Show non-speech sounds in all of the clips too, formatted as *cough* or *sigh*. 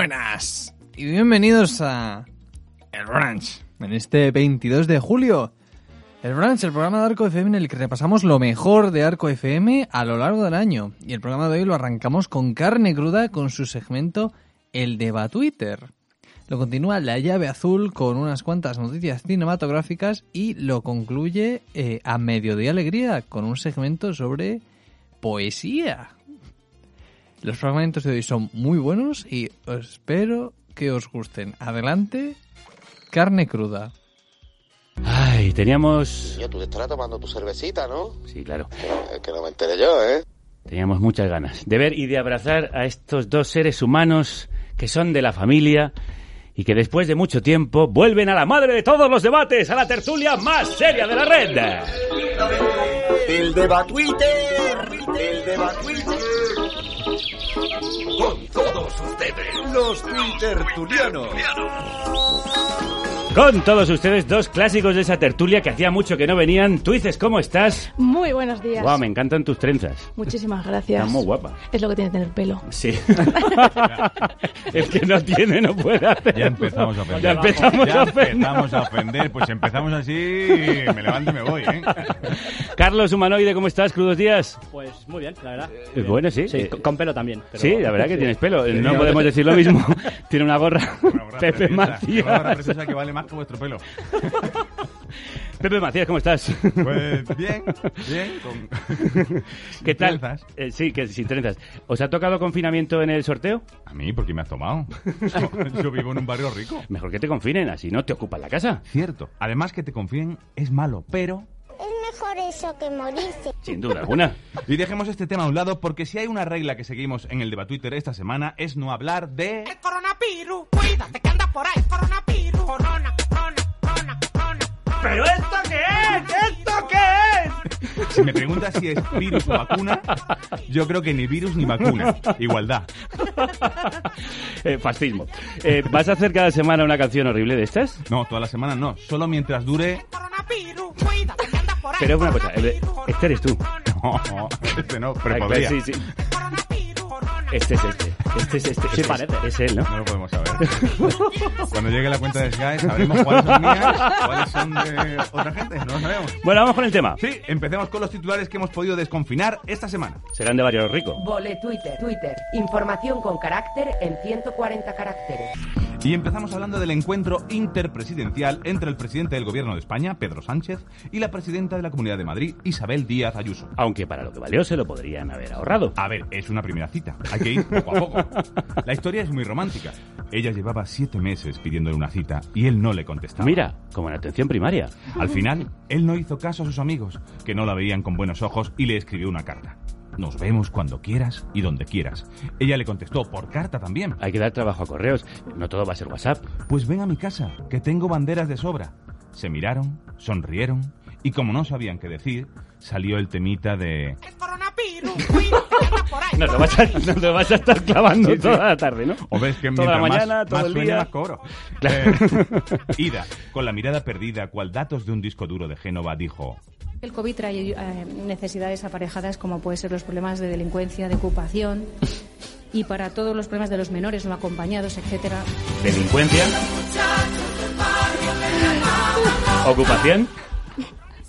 Buenas y bienvenidos a El Branch en este 22 de julio. El Branch, el programa de Arco FM en el que repasamos lo mejor de Arco FM a lo largo del año. Y el programa de hoy lo arrancamos con carne cruda con su segmento El Deba Twitter. Lo continúa La Llave Azul con unas cuantas noticias cinematográficas y lo concluye eh, a Mediodía Alegría con un segmento sobre poesía. Los fragmentos de hoy son muy buenos y espero que os gusten. Adelante, carne cruda. Ay, teníamos... Niño, tú te estarás tomando tu cervecita, ¿no? Sí, claro. Eh, que no me entere yo, ¿eh? Teníamos muchas ganas de ver y de abrazar a estos dos seres humanos que son de la familia y que después de mucho tiempo vuelven a la madre de todos los debates, a la tertulia más seria de la red. El deba Twitter, el deba Twitter. Con todos ustedes, los Twittertulianos. Con todos ustedes, dos clásicos de esa tertulia que hacía mucho que no venían. Tú dices, ¿cómo estás? Muy buenos días. Guau, me encantan tus trenzas. Muchísimas gracias. Estás muy guapa. Es lo que tiene tener pelo. Sí. *laughs* El que no tiene no puede hacer. Ya empezamos a ofender. Ya empezamos Ya a ofender. empezamos a ofender. Pues empezamos así me levanto y me voy, ¿eh? Carlos Humanoide, ¿cómo estás? Crudos días. Pues muy bien, la verdad. Eh, bueno, sí. Sí, Eh, con- pelo también. pero- Sí, la verdad que Sí. tienes pelo. Sí, No podemos decir lo mismo. *laughs* Tiene una gorra. Una gorra Pepe Una gorra preciosa que vale más que vuestro pelo. *laughs* Pepe Macías, ¿cómo estás? Pues bien, bien. Con... *laughs* ¿Qué tal? trenzas. Eh, sí, que sin trenzas. ¿Os ha tocado confinamiento en el sorteo? A mí, ¿por qué me has tomado? Yo, *laughs* yo vivo en un barrio rico. Mejor que te confinen, así no te ocupan la casa. Cierto. Además que te confíen es malo, pero... Mejor eso que morirse. Sin duda alguna. Y dejemos este tema a un lado porque si hay una regla que seguimos en el debate Twitter esta semana es no hablar de... coronavirus. Cuídate que andas por ahí, coronavirus. Corona, corona, corona, corona. ¿Pero esto qué es? ¿Esto qué es? Si me preguntas si es virus o vacuna, yo creo que ni virus ni vacuna. Igualdad. Eh, fascismo. Eh, ¿Vas a hacer cada semana una canción horrible de estas? No, toda la semana no. Solo mientras dure... Pero es una cosa, este eres tú. *laughs* No, este no, pero Ay, podría. Sí, sí. Este es este. Este es este. Sí, parece. Es, es él, ¿no? No lo podemos saber. *laughs* Cuando llegue la cuenta de Sky sabremos cuáles son mías, cuáles son de otra gente. No lo sabemos. Bueno, vamos con el tema. Sí, empecemos con los titulares que hemos podido desconfinar esta semana. Serán de varios ricos. Vole Twitter, Twitter. Información con carácter en 140 caracteres. Y empezamos hablando del encuentro interpresidencial entre el presidente del Gobierno de España, Pedro Sánchez, y la presidenta de la Comunidad de Madrid, Isabel Díaz Ayuso. Aunque para lo que valió se lo podrían haber ahorrado. A ver, es una primera cita. Hay que ir poco a poco. La historia es muy romántica. Ella llevaba siete meses pidiéndole una cita y él no le contestaba. Mira, como en atención primaria. Al final, él no hizo caso a sus amigos, que no la veían con buenos ojos, y le escribió una carta. Nos vemos cuando quieras y donde quieras. Ella le contestó por carta también. Hay que dar trabajo a correos. No todo va a ser WhatsApp. Pues ven a mi casa, que tengo banderas de sobra. Se miraron, sonrieron, y como no sabían qué decir, salió el temita de... Ahí. *laughs* Nos lo vas a, nos lo vas a estar clavando Sí, sí. toda la tarde, ¿no? O ves que Toda la mañana, más, todo más el sueña, día. más cobro. Claro. Eh, Ida, con la mirada perdida, cual datos de un disco duro de Génova, dijo... El COVID trae eh, necesidades aparejadas como pueden ser los problemas de delincuencia, de ocupación y para todos los problemas de los menores no acompañados, etcétera. Delincuencia. Ocupación.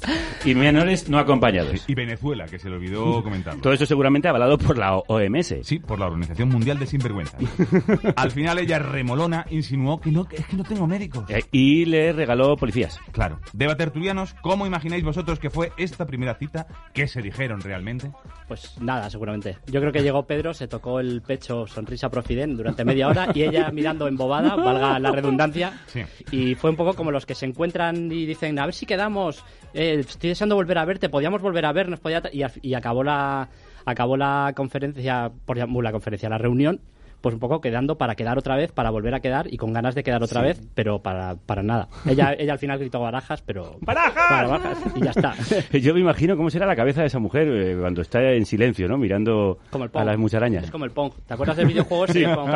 *laughs* Y menores no acompañados. Y Venezuela, que se le olvidó comentar. Todo eso seguramente avalado por la OMS. Sí, por la Organización Mundial de Sinvergüenza. *laughs* Al final ella, remolona, insinuó que no, que es que no tengo médicos. Eh, y le regaló policías. Claro. Deba tertulianos, ¿cómo imagináis vosotros que fue esta primera cita? ¿Qué se dijeron realmente? Pues nada, seguramente. Yo creo que llegó Pedro, se tocó el pecho sonrisa profiden durante media hora y ella mirando embobada, valga la redundancia. Sí. Y fue un poco como los que se encuentran y dicen, a ver si quedamos, eh, estoy deseando volver a verte, podíamos volver a vernos, podía y, y acabó la acabó la conferencia, por la conferencia, la reunión, pues un poco quedando para quedar otra vez, para volver a quedar y con ganas de quedar otra Sí. vez, pero para, para nada. Ella, *laughs* ella al final gritó barajas, pero... ¡Barajas! Para barajas, y ya está. *laughs* Yo me imagino cómo será la cabeza de esa mujer eh, cuando está en silencio, ¿no? Mirando Como el a las mucharañas. Es como el Pong. ¿Te acuerdas del videojuego? Sí. del *laughs* Pong?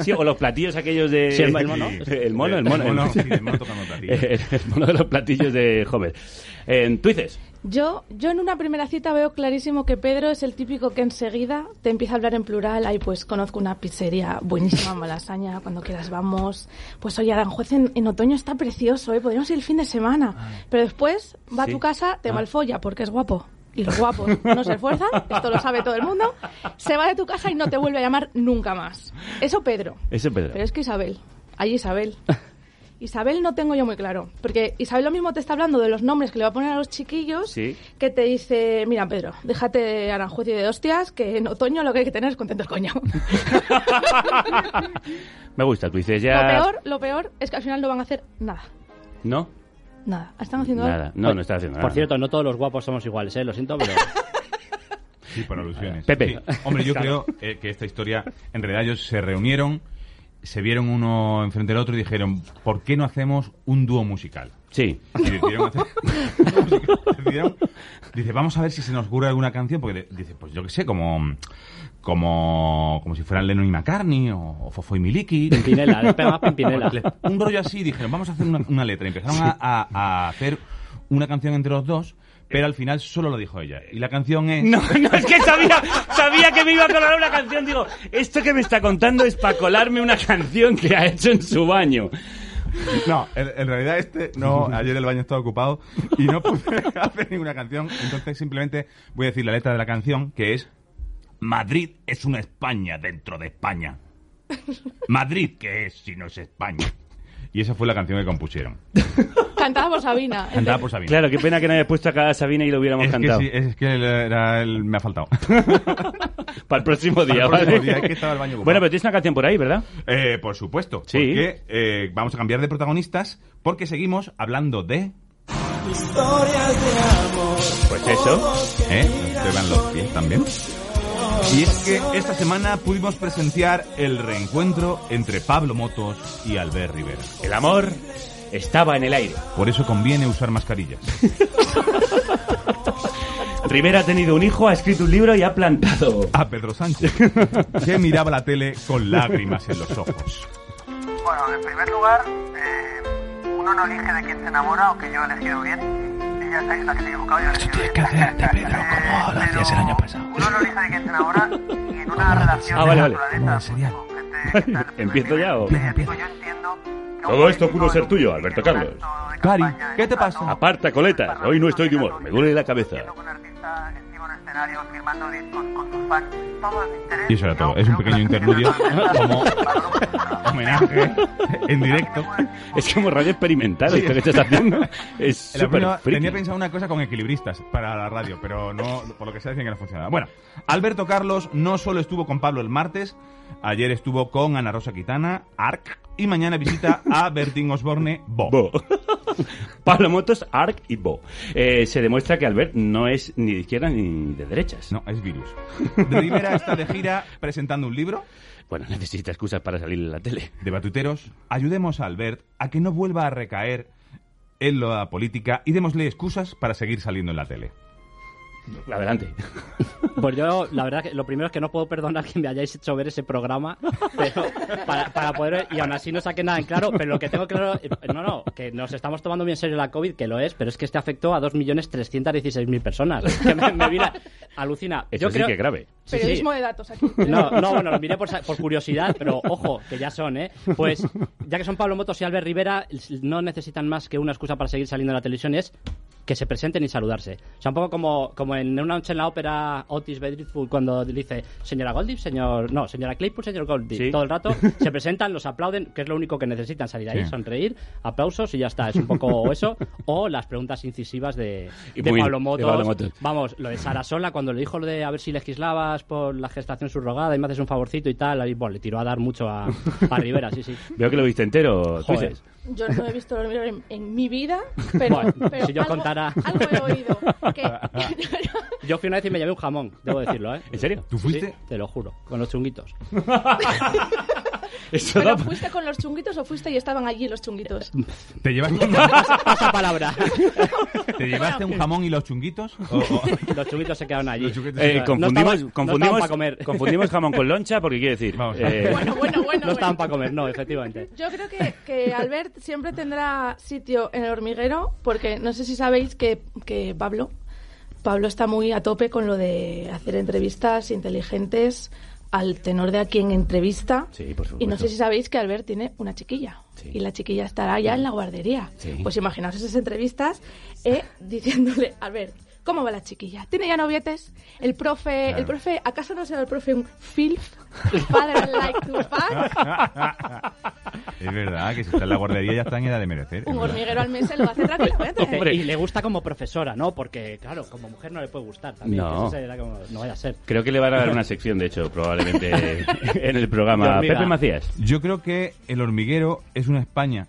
Sí, o los platillos aquellos de... Sí, el- el mono. El mono, el mono. El mono, sí, el mono tocando platillos. El, el mono de los platillos de Homer. En tú dices, Yo, yo en una primera cita veo clarísimo que Pedro es el típico que enseguida te empieza a hablar en plural. Ay, pues conozco una pizzería buenísima, en *laughs* malasaña, cuando quieras vamos. Pues oye, Aranjuez en, en otoño está precioso, ¿eh? Podríamos ir el fin de semana. Pero después va Sí. a tu casa, te Ah. malfolla porque es guapo. Y los guapos no se esfuerzan, *laughs* esto lo sabe todo el mundo. Se va de tu casa y no te vuelve a llamar nunca más. Eso Pedro. ese Pedro. Pero es que Isabel, hay Isabel. *laughs* Isabel no tengo yo muy claro, porque Isabel lo mismo te está hablando de los nombres que le va a poner a los chiquillos, Sí. que te dice, mira Pedro, déjate de Aranjuez y de hostias, que en otoño lo que hay que tener es contento el coño. *laughs* Me gusta, tú dices ya... Lo peor, lo peor es que al final no van a hacer nada, ¿No? nada. Están haciendo Nada. algo. No, no está haciendo nada. Por cierto, no todos los guapos somos iguales, ¿eh? Lo siento, pero... Sí, por alusiones. Pepe. Sí. Hombre, yo Claro. creo eh, que esta historia, en realidad ellos se reunieron, se vieron uno enfrente del otro y dijeron, ¿por qué no hacemos un dúo musical? Sí. Y decidieron hacer... *laughs* decidieron- dice, vamos a ver si se nos ocurre alguna canción, porque dice, pues yo qué sé, como... Como, como si fueran Lennon y McCartney o, o Fofo y Miliki. Pimpinela, más Pimpinela. *laughs* Un rollo así, dijeron, vamos a hacer una, una letra. Y empezaron a, a- a hacer una canción entre los dos, pero al final solo lo dijo ella. Y la canción es... No, no, es que sabía, sabía que me iba a colar una canción. Digo, esto que me está contando es para colarme una canción que ha hecho en su baño. No, en, en realidad este no, ayer el baño estaba ocupado y no pude *laughs* hacer ninguna canción, entonces simplemente voy a decir la letra de la canción que es Madrid es una España dentro de España. *laughs* Madrid, ¿qué es si no es España? Y esa fue la canción que compusieron. *laughs* Cantada por Sabina. Cantada por Sabina. Claro, qué pena que no haya puesto acá a Sabina y lo hubiéramos es que, cantado. sí, es que era el- me ha faltado. *laughs* Para el próximo día, Para el próximo ¿vale? día, es que estaba el baño ocupado. Bueno, pero tienes una canción por ahí, ¿verdad? Eh, por supuesto, Sí. porque eh, vamos a cambiar de protagonistas porque seguimos hablando de... Pues eso. ¿Eh? Te van los pies también. Y es que esta semana pudimos presenciar el reencuentro entre Pablo Motos y Albert Rivera. El amor estaba en el aire. Por eso conviene usar mascarillas. *laughs* Rivera ha tenido un hijo, ha escrito un libro y ha plantado. A Pedro Sánchez, que miraba la tele con lágrimas en los ojos. Bueno, en primer lugar, eh, uno no elige de quién se enamora, aunque yo he elegido bien. Ella está la que se ha equivocado, yo he elegido bien. que hacerte, *laughs* Pedro, como lo hacías el año pasado. Uno no elige de quién se enamora y en una relación Ah, de vale, vale. naturaleza, pues, el primer ¿Empiezo ya o...? nivel, digo, yo entiendo Todo esto pudo ser tuyo, Alberto Carlos. Cari, ¿qué te pasa? Aparta, coletas. Hoy no estoy de humor. Me duele la cabeza. Y eso era todo. Es un pequeño interludio como homenaje en directo. Es como radio experimental esto que estás haciendo. Es friki. tenía pensado una cosa con equilibristas para la radio, pero no, por lo que sea decían que no funcionaba. Bueno, Alberto Carlos no solo estuvo con Pablo el martes, ayer estuvo con Ana Rosa Quitana, ARC, y mañana visita *laughs* a Bertín Osborne, Bo. Bo. *laughs* Pablo Motos, Arc y Bo. Eh, se demuestra que Albert no es ni de izquierda ni de derechas. No, es virus. *laughs* Rivera está de gira presentando un libro. Bueno, necesita excusas para salir en la tele. De batuteros, ayudemos a Albert a que no vuelva a recaer en la política y démosle excusas para seguir saliendo en la tele. Adelante. *laughs* Pues yo, la verdad, que lo primero es que no puedo perdonar que me hayáis hecho ver ese programa, pero para, para poder, y aún así no saqué nada en claro, pero lo que tengo claro, no, no, que nos estamos tomando muy en serio la COVID, que lo es, pero es que este afectó a 2.316.000 personas. Que me, me vi la- alucina. Eso Yo sí creo- que es grave. Sí, sí. Periodismo de datos aquí. No, no, bueno, lo miré por, curiosidad, pero ojo, que ya son, ¿eh? Pues ya que son Pablo Motos y Albert Rivera, no necesitan más que una excusa para seguir saliendo en la televisión es que se presenten y saludarse. O sea, un poco como, como en una noche en la ópera Otis Bedridge cuando dice señora Goldie, señor... No, señora Claypool, señor Goldie. Sí. Todo el rato *laughs* se presentan, los aplauden, que es lo único que necesitan, salir ahí, Sí. sonreír, aplausos y ya está. Es un poco *laughs* eso. O las preguntas incisivas de, de Pablo de Motos. Pablo Motos. Vamos, lo de Sara Sola, cuando le dijo lo de a ver si legislabas por la gestación subrogada y me haces un favorcito y tal, ahí, bueno, le tiró a dar mucho a, *laughs* a Rivera, sí, sí. Veo que lo viste entero. Yo no he visto el hormiguero en, en mi vida, pero, Bueno, pero si yo algo, contara- algo he oído. Que, Yo fui una vez y me llevé un jamón, debo decirlo, ¿eh? ¿En serio? ¿Tú fuiste? Sí, te lo juro, con los chunguitos. *laughs* Eso ¿Pero da- fuiste con los chunguitos o fuiste y estaban allí los chunguitos? *laughs* ¿Te llevaste, Pasa palabra. *laughs* ¿te llevaste un jamón y los chunguitos? O- o- *laughs* Los chunguitos se quedaron allí. Eh, No confundimos, no confundimos, comer. confundimos jamón con loncha porque quiere decir. Vamos. eh, Bueno, bueno, bueno. No estaban bueno. para comer, no, efectivamente. Yo creo que, que Albert siempre tendrá sitio en el hormiguero, porque no sé si sabéis que, que Pablo, Pablo está muy a tope con lo de hacer entrevistas inteligentes al tenor de a quien entrevista. Sí, por Y no sé si sabéis que Albert tiene una chiquilla. Sí. Y la chiquilla estará ya en la guardería. Sí. Pues imaginaos esas entrevistas eh, diciéndole, Albert, ¿cómo va la chiquilla? ¿Tiene ya novietes? El profe, el profe, ¿acaso no será el profe un filf? Father like to fuck? *laughs* es verdad que si está en la guardería ya está en edad de merecer. Un hormiguero al mes se lo hace tranquilamente. Hombre. Y le gusta como profesora, ¿no? Porque, claro, como mujer no le puede gustar también. No. Eso como- no vaya a ser. Creo que le van a dar una sección, de hecho, probablemente *laughs* en el programa. Pepe Macías. Yo creo que el hormiguero es una España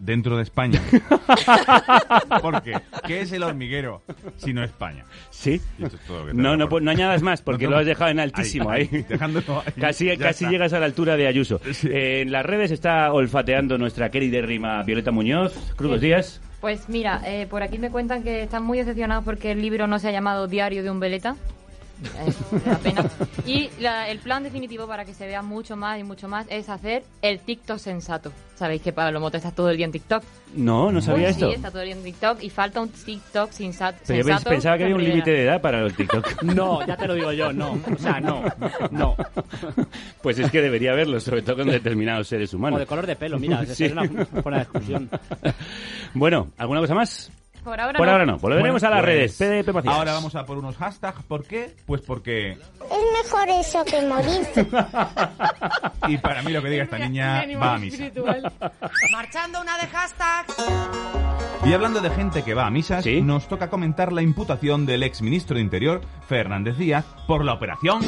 dentro de España. *laughs* ¿Por qué? ¿Qué es el hormiguero si no España? Sí. Es todo lo que te No, no, no añadas más porque No lo has dejado en altísimo ahí. dejándolo ahí. *laughs* Casi, casi está. llegas a la altura de Ayuso. Sí. Eh, en las redes está olfateando nuestra querida Violeta Muñoz. Crudos días. Pues mira, eh, por aquí me cuentan que están muy decepcionados porque el libro no se ha llamado Diario de un Veleta. Eh, pena. Y la- el plan definitivo para que se vea mucho más y mucho más es hacer el TikTok sensato. Sabéis que Pablo Moto está todo el día en TikTok. No, no sabía Pues esto. Sí, está todo el día en TikTok y falta un TikTok sensato. Pero yo pensaba que había un límite de edad para el TikTok. *laughs* No, ya te lo digo yo, no. O sea, no. No. Pues es que debería haberlo, sobre todo con determinados seres O humanos. de color de pelo, mira, *laughs* Sí. es una buena discusión. Bueno, ¿alguna cosa más? Por ahora Por no. ahora no. Volveremos Bueno, a las pues, redes. PDP Macías. Ahora vamos a por unos hashtags. ¿Por qué? Pues porque... Es mejor eso que morirse. *laughs* Y para mí lo que diga esta niña va a misa. *laughs* Marchando una de hashtags. Y hablando de gente que va a misas, Sí. nos toca comentar la imputación del ex ministro de Interior, Fernández Díaz, por la operación...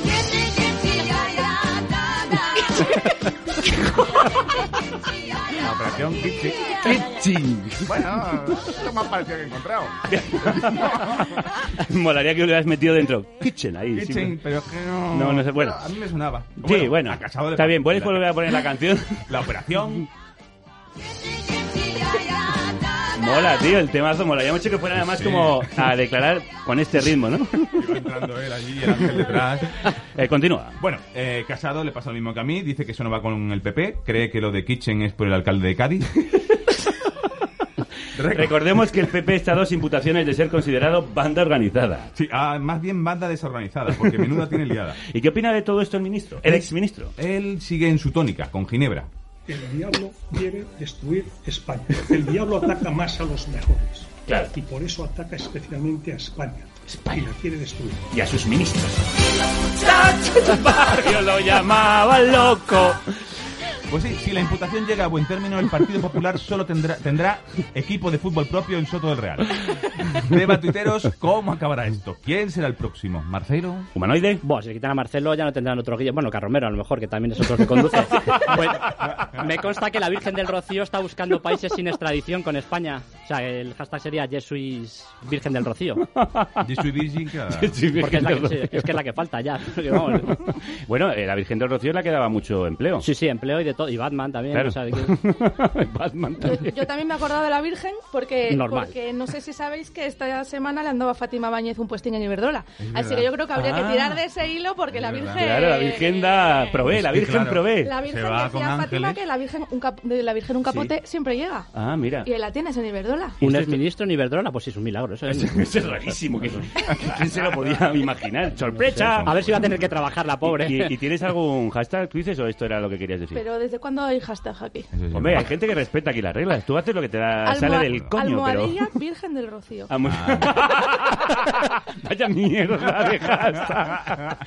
La operación Kitchen. Bueno, lo más parecido que he encontrado. *laughs* Molaría que lo hubieras metido dentro. Kitchen, ahí. sí. Kitchen, pero es que no... No, no sé, bueno. A mí me sonaba. Sí, bueno. le Está bien. ¿puedes volver a poner la canción? La operación... Mola, tío, el temazo mola. Ya mucho que fuera además Sí. como a declarar con este ritmo, ¿no? Iba entrando él allí, el ángel detrás. Eh, continúa. Bueno, eh, Casado le pasa lo mismo que a mí, dice que eso no va con el PP, cree que lo de Kitchen es por el alcalde de Cádiz. *laughs* Recordemos que el PP está a dos imputaciones de ser considerado banda organizada. Sí, ah, más bien banda desorganizada, porque menuda tiene liada. ¿Y qué opina de todo esto el ministro? El exministro. Él sigue en su tónica, con Ginebra. El diablo quiere destruir España. El diablo ataca más a los mejores. Claro. Y por eso ataca especialmente a España. Y la quiere destruir. Y a sus ministros. Barrio lo llamaba loco. Pues sí, si la imputación llega a buen término, el Partido Popular solo tendrá, tendrá equipo de fútbol propio en Soto del Real. Deba tuiteros, ¿cómo acabará esto? ¿Quién será el próximo? ¿Marcelo? ¿Humanoide? Bueno, si le quitan a Marcelo ya no tendrán otro guía. Bueno, Carromero a lo mejor, que también es otro que conduce. *laughs* Pues, me consta que la Virgen del Rocío está buscando países sin extradición con España. O sea, el hashtag sería Jesuis Virgen del Rocío. Virgin, claro. *laughs* Porque es, la que, sí, es que es la que falta ya. *laughs* Vamos, Bueno, eh, la Virgen del Rocío le quedaba mucho empleo. Sí, sí, empleo y de todo. Todo, y Batman también. Claro. o sea, que- *laughs* Batman Yo, también. yo también me he acordado de la Virgen porque, Normal. porque no sé si sabéis que esta semana le andaba a Fátima Báñez un puestín en Iberdrola. Es Así verdad. que yo creo que habría Ah. que tirar de ese hilo porque la Virgen... Claro, la Virgen da, provee, la Virgen claro, provee. La Virgen decía con a Fátima ángeles. que la Virgen un, cap- de la Virgen un capote siempre llega. Ah, mira. Y la tienes en Iberdrola. Un exministro en Iberdrola, pues sí, es un milagro. Eso es, Eso es rarísimo. que- *laughs* ¿Quién se lo podía *laughs* imaginar? ¡Sorpresa! A ver si va a tener que trabajar la pobre. ¿Y, y- y tienes algún hashtag, tú dices, o esto era lo que querías decir? Pero ¿desde cuándo hay hashtag aquí? Hombre, hay gente que respeta aquí las reglas. Tú haces lo que te da, sale del coño, pero... Almohadilla *laughs* Virgen del Rocío. Ah, muy- *laughs* Vaya mierda de hashtag.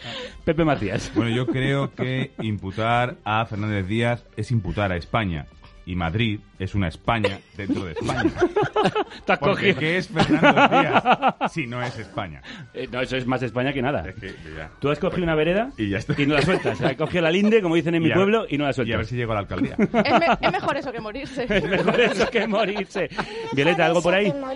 Pepe Matías. Bueno, yo creo que imputar a Fernández Díaz es imputar a España. Y Madrid es una España dentro de España. *laughs* Te has Porque cogido. ¿qué es Fernández Díaz si no es España? Eh, no, eso es más España que nada. Es que ya. Tú has cogido una vereda Y ya está. y no la sueltas. Has cogido la linde, como dicen en mi a- pueblo, y no la Y a ver sueltas. si llego a la alcaldía. Es, me- es mejor eso que morirse. *laughs* Es mejor eso que morirse. Violeta, ¿algo por ahí? No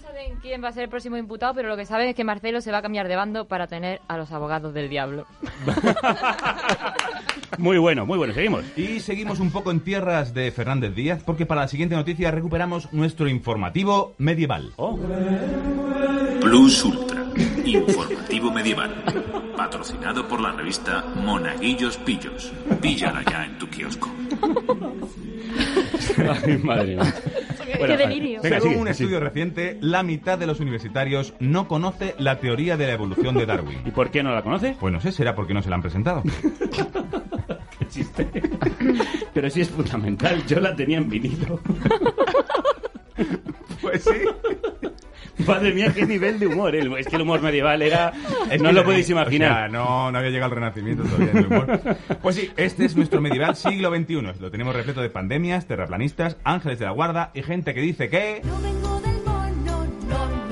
saben quién va a ser el próximo imputado, pero lo que saben es que Marcelo se va a cambiar de bando para tener a los abogados del diablo. *laughs* Muy bueno, muy bueno. Seguimos. Y seguimos un poco en tierras de Fernández Díaz, porque para la siguiente noticia recuperamos nuestro informativo medieval. Oh. Plus Ultra, informativo medieval. Patrocinado por la revista Monaguillos Pillos. Píllala ya en tu kiosco. Ay, madre mía. ¡Qué delirio! Venga, Según sigue, un sigue. estudio reciente, la mitad de los universitarios no conoce la teoría de la evolución de Darwin. ¿Y por qué no la conoce? Pues no sé, será porque no se la han presentado. *laughs* Existe. *laughs* Pero sí es fundamental. Yo la tenía en vinilo. *laughs* Pues sí. Madre mía, qué nivel de humor. El- Es que el humor medieval era... Es no que- lo podéis o sea, imaginar. no, no había llegado el renacimiento todavía en el humor. Pues sí, este es nuestro medieval siglo XXI. Lo tenemos repleto de pandemias, terraplanistas, ángeles de la guarda y gente que dice que...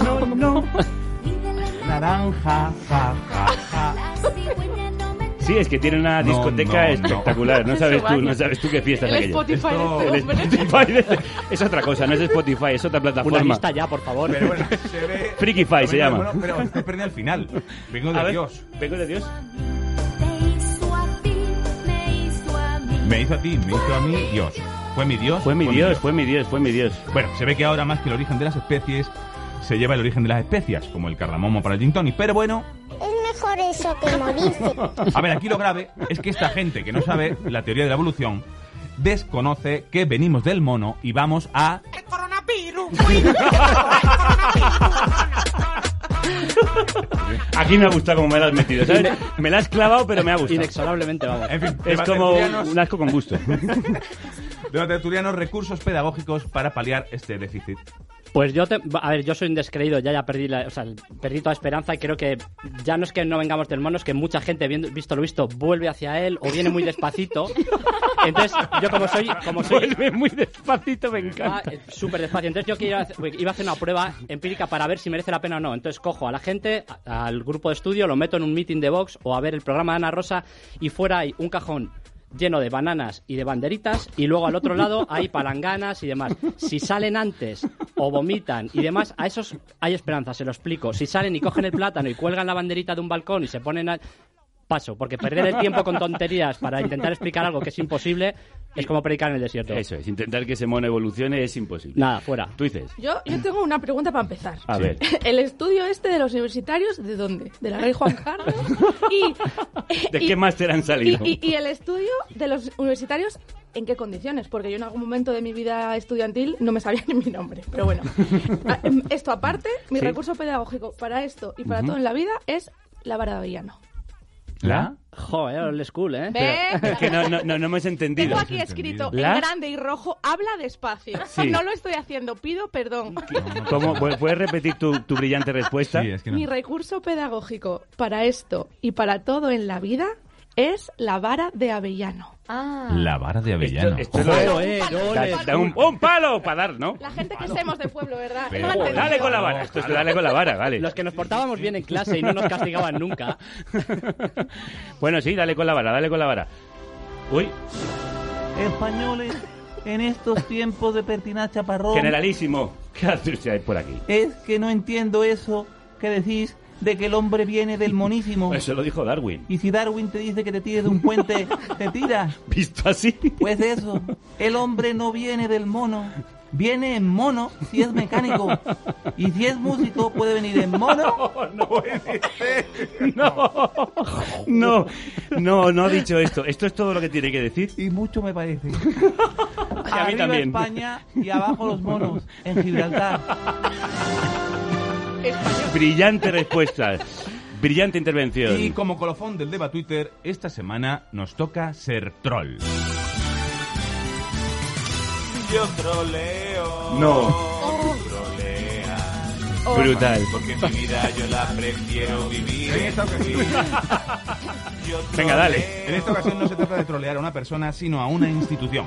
No, no. *laughs* Naranja, ja, ja, ja. Sí, es que tiene una No, discoteca no, no. espectacular. No, sabes Su tú, no sabes tú qué fiestas El aquellas. Spotify Esto- de El este hombre. Spotify de- es otra cosa, no es Spotify, es otra Una plataforma. lista ya, por favor. Pero bueno, se *laughs* ve... Freakify se llama. bueno, pero estoy perdiendo al final. Vengo A de ver, Dios. Vengo de Dios. Me hizo a ti, me hizo a mí Dios. Fue mi Dios. Fue mi Dios, fue mi Dios, fue mi Dios. Bueno, se ve que ahora más que el origen de las especies, se lleva el origen de las especias, como el cardamomo para el gin tonic. Pero bueno, Es mejor eso que morirse. *laughs* a ver, aquí lo grave es que esta gente que no sabe la teoría de la evolución desconoce que venimos del mono y vamos a... El coronavirus. Aquí me ha gustado como me la has metido, ¿sabes? Me la has clavado, pero me ha gustado. Inexorablemente, vamos. En fin, Es como un asco con gusto. de los tertulianos recursos pedagógicos para paliar este déficit. Pues yo, te- a ver, yo soy un descreído, ya ya perdí, la, o sea, perdí toda esperanza y creo que ya no es que no vengamos del mono, es que mucha gente, viendo, visto lo visto, vuelve hacia él o viene muy despacito. *laughs* Entonces, yo como soy... Como soy Vuelve muy despacito, me Ah, encanta. eh, súper despacio. Entonces yo hacer- iba a hacer una prueba empírica para ver si merece la pena o no. Entonces cojo a la gente, al grupo de estudio, lo meto en un meeting de Vox o a ver el programa de Ana Rosa y fuera hay un cajón lleno de bananas y de banderitas y luego al otro lado hay palanganas y demás. Si salen antes o vomitan y demás, a esos hay esperanza, se lo explico. Si salen y cogen el plátano y cuelgan la banderita de un balcón y se ponen a... Paso, porque perder el tiempo con tonterías para intentar explicar algo que es imposible es como predicar en el desierto. Eso es, intentar que ese mono evolucione es imposible. Nada, fuera. Tú dices. Yo, yo tengo una pregunta para empezar. A ver. *laughs* El estudio este de los universitarios, ¿de dónde? ¿De la Rey Juan Carlos? *laughs* Y, ¿De y- qué máster han salido? y- y el estudio de los universitarios, ¿en qué condiciones? Porque yo en algún momento de mi vida estudiantil no me sabía *laughs* ni mi nombre. Pero bueno, Ah, em, esto aparte, mi Sí. recurso pedagógico para esto y para todo en la vida es la vara de avellano. ¿La? Joder, old school, ¿eh? ¿Ve? Es que no, no, no, no hemos entendido. Tengo aquí escrito ¿La? en grande y rojo, habla despacio. Sí. No lo estoy haciendo, pido perdón. ¿Cómo? ¿Pu- ¿Puedes repetir tu, tu brillante respuesta? Sí, es que Mi recurso pedagógico para esto y para todo en la vida es la vara de avellano. Ah. La vara de avellano. Esto, esto Joder, da- ole. da un, un palo para dar, ¿no? La gente que somos de pueblo, ¿verdad? Pero- dale con la vara. Esto es dale con la vara, vale. Los que nos portábamos bien en clase y no nos castigaban nunca. *laughs* Bueno, sí, dale con la vara, dale con la vara. Uy, Españoles, en estos tiempos de pertinacia parrón, generalísimo. ¿Qué hace usted por aquí? es que no entiendo eso que decís de que el hombre viene del monísimo. *laughs* Eso lo dijo Darwin. Y si Darwin te dice que te tires de un puente, te tiras. *laughs* Visto así. Pues eso, el hombre no viene del mono. Viene en mono si es mecánico. Y si es músico, puede venir en mono. *laughs* No puede ser. No, no, no, no ha dicho esto. Esto es todo lo que tiene que decir. Y mucho me parece. Y a mí Arriba también. España y abajo los monos, en Gibraltar. Brillante respuesta. Brillante intervención. Y como colofón del Deba Twitter, esta semana nos toca ser troll. Yo troleo. No. troleas. Brutal. Porque mi vida yo la prefiero vivir. En esta ocasión. Yo Venga, dale. En esta ocasión no se trata de trolear a una persona, sino a una institución.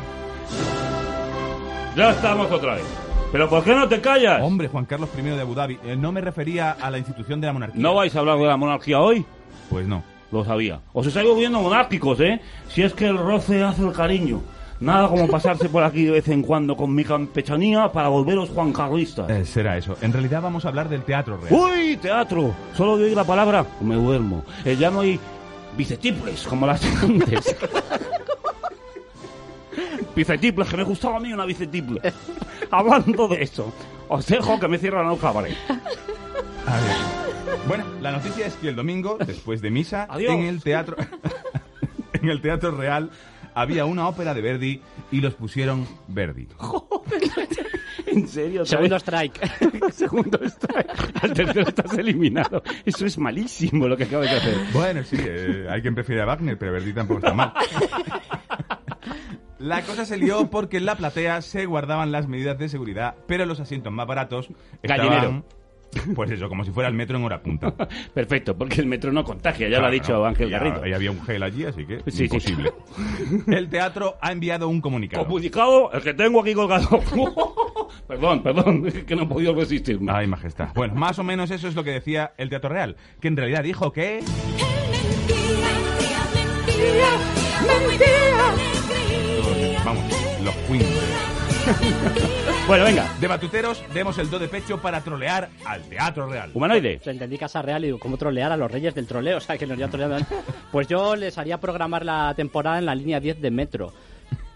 Ya estamos otra vez. ¿Pero por qué no te callas? Hombre, Juan Carlos I de Abu Dhabi. eh, no me refería a la institución de la monarquía. ¿No vais a hablar de la monarquía hoy? Pues no. Lo sabía. Os estáis volviendo monárquicos, ¿eh? Si es que el roce hace el cariño. Nada como pasarse por aquí de vez en cuando con mi campechanía para volveros juancarlistas. Eh, será eso. En realidad vamos a hablar del teatro real. ¡Uy, teatro! Solo de oír la palabra me duermo. Eh, ya no hay bicetiples como las antes. *laughs* bicetiples, que me gustaba a mí una bicetiple. Hablando de eso, os dejo que me cierran el cabaret. A ver. Bueno, la noticia es que el domingo, después de misa, Adiós. en el teatro *laughs* en el Teatro Real había una ópera de Verdi y los pusieron Verdi. *laughs* ¿En serio? Segundo strike. *laughs* Segundo strike. Al tercero estás eliminado. Eso es malísimo lo que acabas de hacer. Bueno, sí, eh, hay quien prefiere a Wagner, pero Verdi tampoco está mal. La cosa se lió porque en la platea se guardaban las medidas de seguridad, pero los asientos más baratos estaban... Gallinero. Pues eso, como si fuera el metro en hora punta. *laughs* Perfecto, porque el metro no contagia, ya lo ha Claro, dicho no, Ángel ya- Garrido. ahí había un gel allí, así que Sí, sí. imposible. *laughs* El teatro ha enviado un comunicado. Comunicado, el que tengo aquí colgado. *laughs* perdón, perdón, que no he podido resistirme. Ay, majestad. Bueno, más o menos eso es lo que decía el Teatro Real, que en realidad dijo que... Vamos, los Queens. *laughs* Bueno, venga. De batuteros, demos el do de pecho para trolear al Teatro Real. Humanoide. Se entendí Casa Real y digo, ¿cómo trolear a los reyes del troleo? *laughs* O sea, que nos ya troleando. Pues yo les haría programar la temporada en la línea 10 de metro.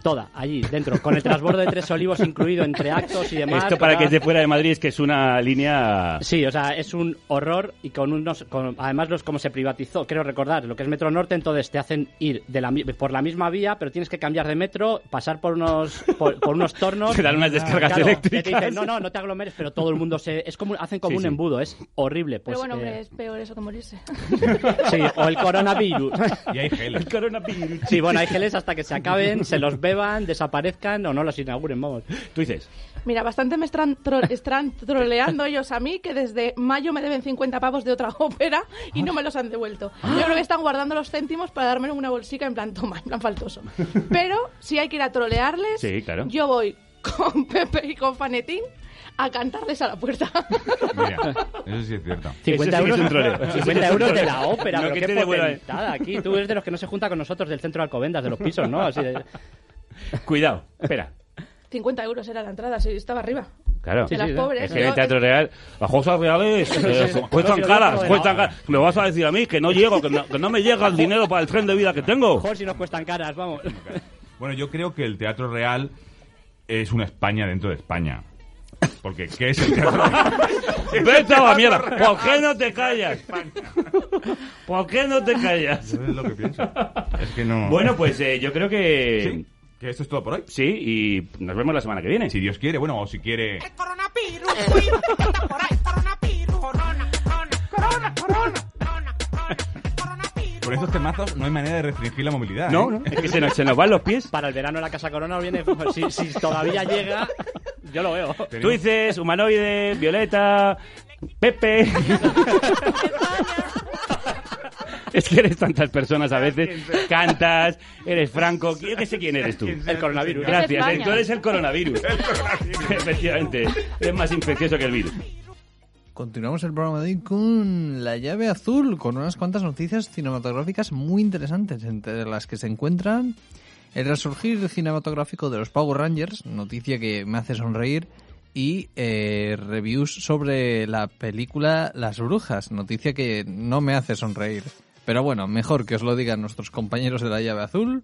Toda, allí, dentro, con el transbordo de Tres Olivos incluido entre actos y demás. Esto para que es la- de fuera de Madrid es que es una línea... Sí, o sea, es un horror y con unos. con- además, los como se privatizó, creo recordar, lo que es Metro Norte, entonces te hacen ir de la, mi- por la misma vía, pero tienes que cambiar de metro, pasar por unos por, por unos tornos. *laughs* Te dan unas descargas Claro, eléctricas. te dicen, no, no, no te aglomeres, pero todo el mundo se. Es como, hacen como Sí, un sí. embudo, es horrible. Pues, Pero bueno, eh, hombre, es peor eso que morirse. *laughs* Sí, o el coronavirus. Y hay geles. El coronavirus. Sí, bueno, hay geles hasta que se acaben, se los *laughs* beban, desaparezcan o no los inauguren, vamos. Tú dices, Mira, bastante me están, tro- están troleando ellos a mí que desde mayo me deben 50 pavos de otra ópera y no me los han devuelto. Yo creo que están guardando los céntimos para darme una bolsica en plan toma, en plan faltoso. Pero si hay que ir a trolearles, Sí, claro. yo voy con *laughs* Pepe y con Fanetín a cantarles a la puerta. Mira, eso sí es cierto. 50 Eso sí euros, es un troleo. Eso sí que 50 es un euros de la ópera, No, pero que qué te potentada aquí. Tú eres de los que no se junta con nosotros del centro de Alcobendas, de los pisos, ¿no? Así de... *laughs* cuidado, espera. 50 euros era la entrada, sí, estaba arriba. Claro. De las pobres. Es que en el Yo- Teatro Real, las cosas reales eh, sí, sí. cuestan caras, cuestan caras. Me vas a decir a mí que no llego, que no, que no me llega el dinero para el tren de vida que tengo. Mejor si nos cuestan caras, vamos. Bueno, yo creo que el Teatro Real es una España dentro de España. Porque, ¿qué es el Teatro Real? *laughs* Vete a la mierda. ¿Por qué no te callas? ¿Por qué no te callas? Eso es lo que pienso. Es que no... Bueno, pues eh, yo creo que... Sí, que esto es todo por hoy. Sí, y nos vemos la semana que viene. Si Dios quiere, bueno, o si quiere... Coronavirus, cuidado, que anda por ahí, coronavirus, corona, corona, corona, corona, corona, corona, coronavirus. Con estos temazos no hay manera de restringir la movilidad. No, ¿eh? no, es que se nos, se nos van los pies. Para el verano la Casa Corona viene... Si, si todavía llega, yo lo veo. Tú dices humanoide, Violeta, Pepe. *laughs* Es que eres tantas personas a veces, cantas, eres franco, *laughs* yo que sé quién eres tú. El coronavirus. Gracias, tú eres el coronavirus. Efectivamente, es más infeccioso que el virus. Continuamos el programa de hoy con la llave azul, con unas cuantas noticias cinematográficas muy interesantes, entre las que se encuentran el resurgir cinematográfico de los Power Rangers, noticia que me hace sonreír, y eh, reviews sobre la película Las Brujas, noticia que no me hace sonreír. Pero bueno, mejor que os lo digan nuestros compañeros de la llave azul,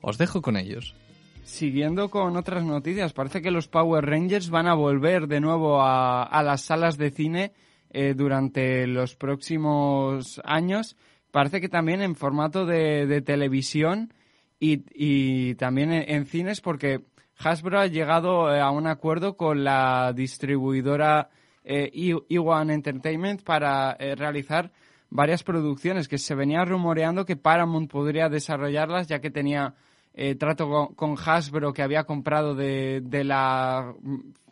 os dejo con ellos. Siguiendo con otras noticias, parece que los Power Rangers van a volver de nuevo a, a las salas de cine eh, durante los próximos años. Parece que también en formato de, televisión y, también en, cines porque Hasbro ha llegado eh, a un acuerdo con la distribuidora eh, E1 Entertainment para eh, realizar varias producciones que se venía rumoreando que Paramount podría desarrollarlas ya que tenía eh, trato con, Hasbro que había comprado de, de la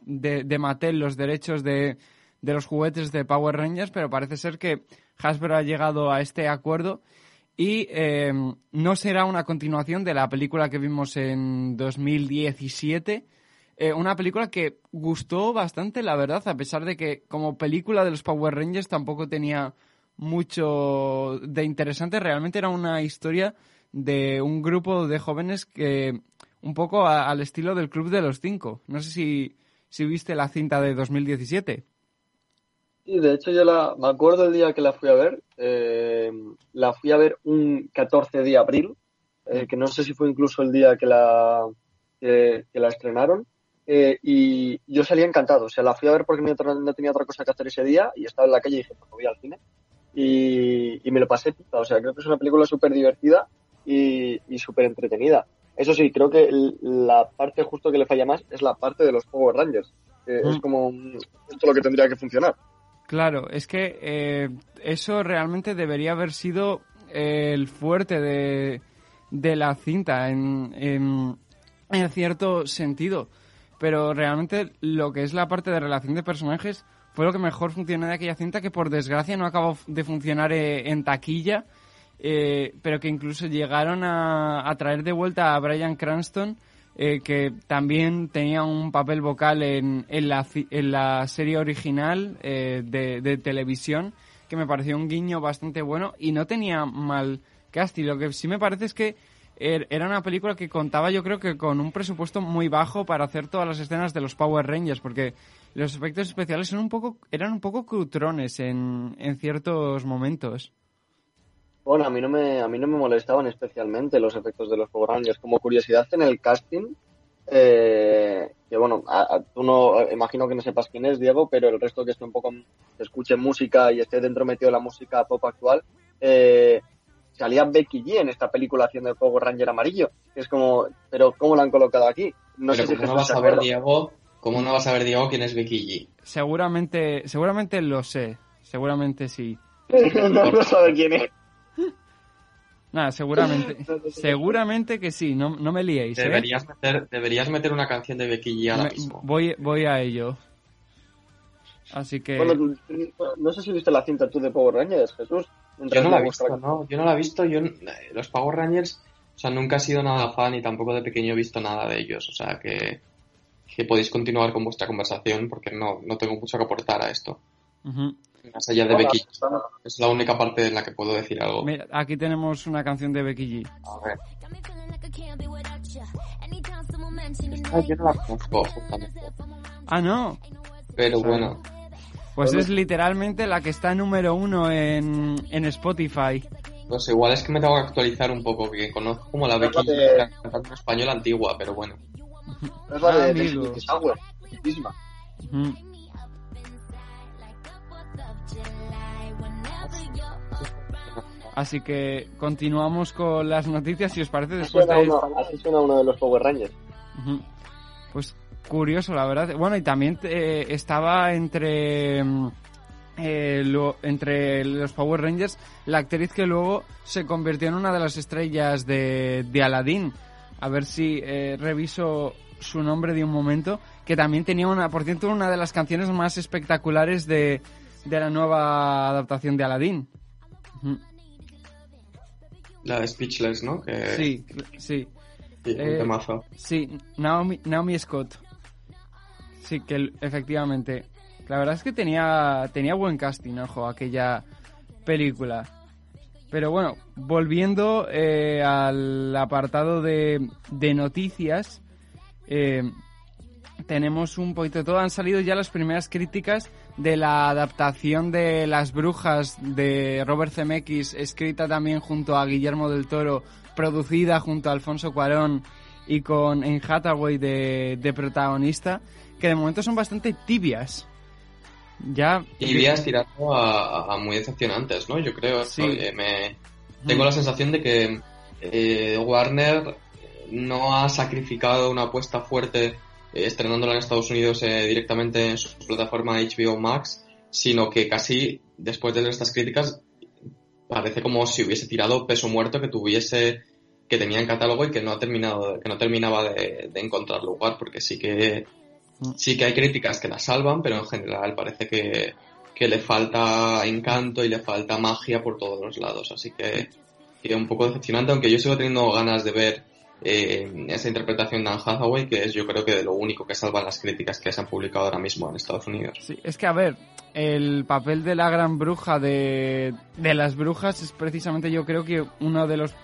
de, Mattel los derechos de, de los juguetes de Power Rangers, pero parece ser que Hasbro ha llegado a este acuerdo y eh, no será una continuación de la película que vimos en 2017. eh, una película que gustó bastante, la verdad, a pesar de que como película de los Power Rangers tampoco tenía mucho de interesante. Realmente era una historia de un grupo de jóvenes que un poco al estilo del Club de los Cinco. No sé si, si viste la cinta de 2017. Sí, de hecho yo la, me acuerdo el día que la fui a ver, eh, la fui a ver un 14 de abril, eh, que no sé si fue incluso el día que la, que, la estrenaron, eh, y yo salí encantado, o sea, la fui a ver porque no, no tenía otra cosa que hacer ese día y estaba en la calle y dije, pues voy al cine, y, y me lo pasé pipa, o sea, creo que es una película súper divertida y, y súper entretenida. Eso sí, creo que la parte justo que le falla más es la parte de los Power Rangers, que es Mm. como esto lo que tendría que funcionar. Claro, es que eh, eso realmente debería haber sido eh, el fuerte de, de la cinta en, en, en cierto sentido. Pero realmente lo que es la parte de relación de personajes fue lo que mejor funcionó de aquella cinta, que por desgracia no acabó de funcionar eh, en taquilla, eh, pero que incluso llegaron a, traer de vuelta a Brian Cranston, eh, que también tenía un papel vocal en, en, la, en la serie original eh, de, de televisión, que me pareció un guiño bastante bueno y no tenía mal casting. Lo que sí me parece es que er- era una película que contaba yo creo que con un presupuesto muy bajo para hacer todas las escenas de los Power Rangers, porque los efectos especiales son un poco, eran un poco crutrones en, en ciertos momentos. Bueno, a mí no me, a mí no me molestaban especialmente los efectos de los Power Rangers. Como curiosidad en el casting, eh, que bueno, a- a- tú no, imagino que no sepas quién es, Diego, pero el resto que esté un poco, que escuche música y esté dentro metido de la música pop actual, eh, salía Becky G en esta película haciendo el Power Ranger amarillo. Es como, pero ¿cómo la han colocado aquí? No Pero sé si ¿cómo no vas a ver. Diego? ¿Cómo no vas a ver, Diego, quién es Becky G? Seguramente, seguramente lo sé, seguramente sí. *laughs* no, no sabe quién es. Nada, seguramente, *laughs* seguramente que sí, no, no me liéis, ¿eh? Deberías meter, deberías meter una canción de Becky G ahora Me- mismo. voy, voy a ello. Así que... Bueno, tú- no sé si viste la cinta tú de Power Rangers, Jesús. Yo no la he visto, no, yo no la he visto. Yo, eh, los Power Rangers, o sea, nunca he sido nada fan y tampoco de pequeño he visto nada de ellos. O sea, que, que podéis continuar con vuestra conversación porque no, no tengo mucho que aportar a esto. Más allá de Hola, Becky G. Es la única parte en la que puedo decir algo. Mira, aquí tenemos una canción de Becky G. A ver. Ah, yo no la conozco, justamente. Ah, no. Pero O sea, bueno. Pues es literalmente la que está número uno en, en Spotify. Pues igual es que me tengo que actualizar un poco, que conozco como la Becky. G, la cantante en español antigua, pero bueno. Es la de, de. Silky Sour, misma. Así que continuamos con las noticias, si os parece, después de... uno, así suena uno de los Power Rangers. Pues curioso, la verdad. Bueno, y también eh, estaba entre mm, eh, lo- entre los Power Rangers la actriz que luego se convirtió en una de las estrellas de, de Aladdin. A ver si eh, reviso su nombre de un momento, que también tenía una, por cierto, una de las canciones más espectaculares de, de la nueva adaptación de Aladdin. La de Speechless, ¿no? Que... Sí, sí. Sí, un Eh, temazo. Sí, Naomi, Naomi Scott. Sí, que efectivamente. La verdad es que tenía, tenía buen casting, ojo, aquella película. Pero bueno, volviendo eh, al apartado de, de noticias, eh, tenemos un poquito de todo. Han salido ya las primeras críticas de la adaptación de Las Brujas de Robert Zemeckis, escrita también junto a Guillermo del Toro, producida junto a Alfonso Cuarón y con Anne Hathaway de, de protagonista, que de momento son bastante tibias. Ya. Vías tirando a, a muy decepcionantes, ¿no? Yo creo. Sí. Eh, me, tengo la sensación de que eh, Warner no ha sacrificado una apuesta fuerte eh, estrenándola en Estados Unidos eh, directamente en su plataforma HBO Max, sino que casi después de estas críticas parece como si hubiese tirado peso muerto que tuviese que tenía en catálogo y que no ha terminado que no terminaba de, de encontrar lugar porque sí que sí que hay críticas que la salvan pero en general parece que, que le falta encanto y le falta magia por todos los lados así que, que un poco decepcionante aunque yo sigo teniendo ganas de ver eh, esa interpretación de Anne Hathaway que es yo creo que de lo único que salvan las críticas que se han publicado ahora mismo en Estados Unidos Sí, es que a ver, el papel de la gran bruja de, de las brujas es precisamente yo creo que una de las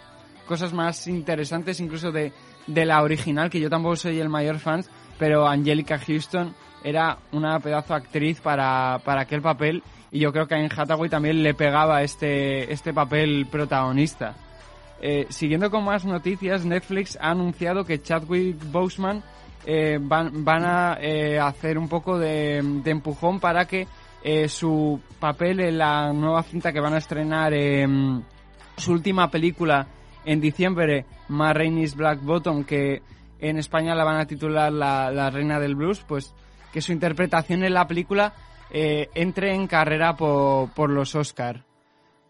cosas más interesantes incluso de, de la original, que yo tampoco soy el mayor fan, pero Angelica Houston era una pedazo actriz para, para aquel papel y yo creo que a Anne Hathaway también le pegaba este, este papel protagonista. Eh, siguiendo con más noticias, Netflix ha anunciado que Chadwick Boseman eh, van, van a eh, hacer un poco de, de empujón para que eh, su papel en la nueva cinta que van a estrenar, em, su última película en diciembre, Ma Rainey's Black Bottom, que en España la van a titular la, la Reina del Blues, pues que su interpretación en la película eh, entre en carrera por, por los Oscar.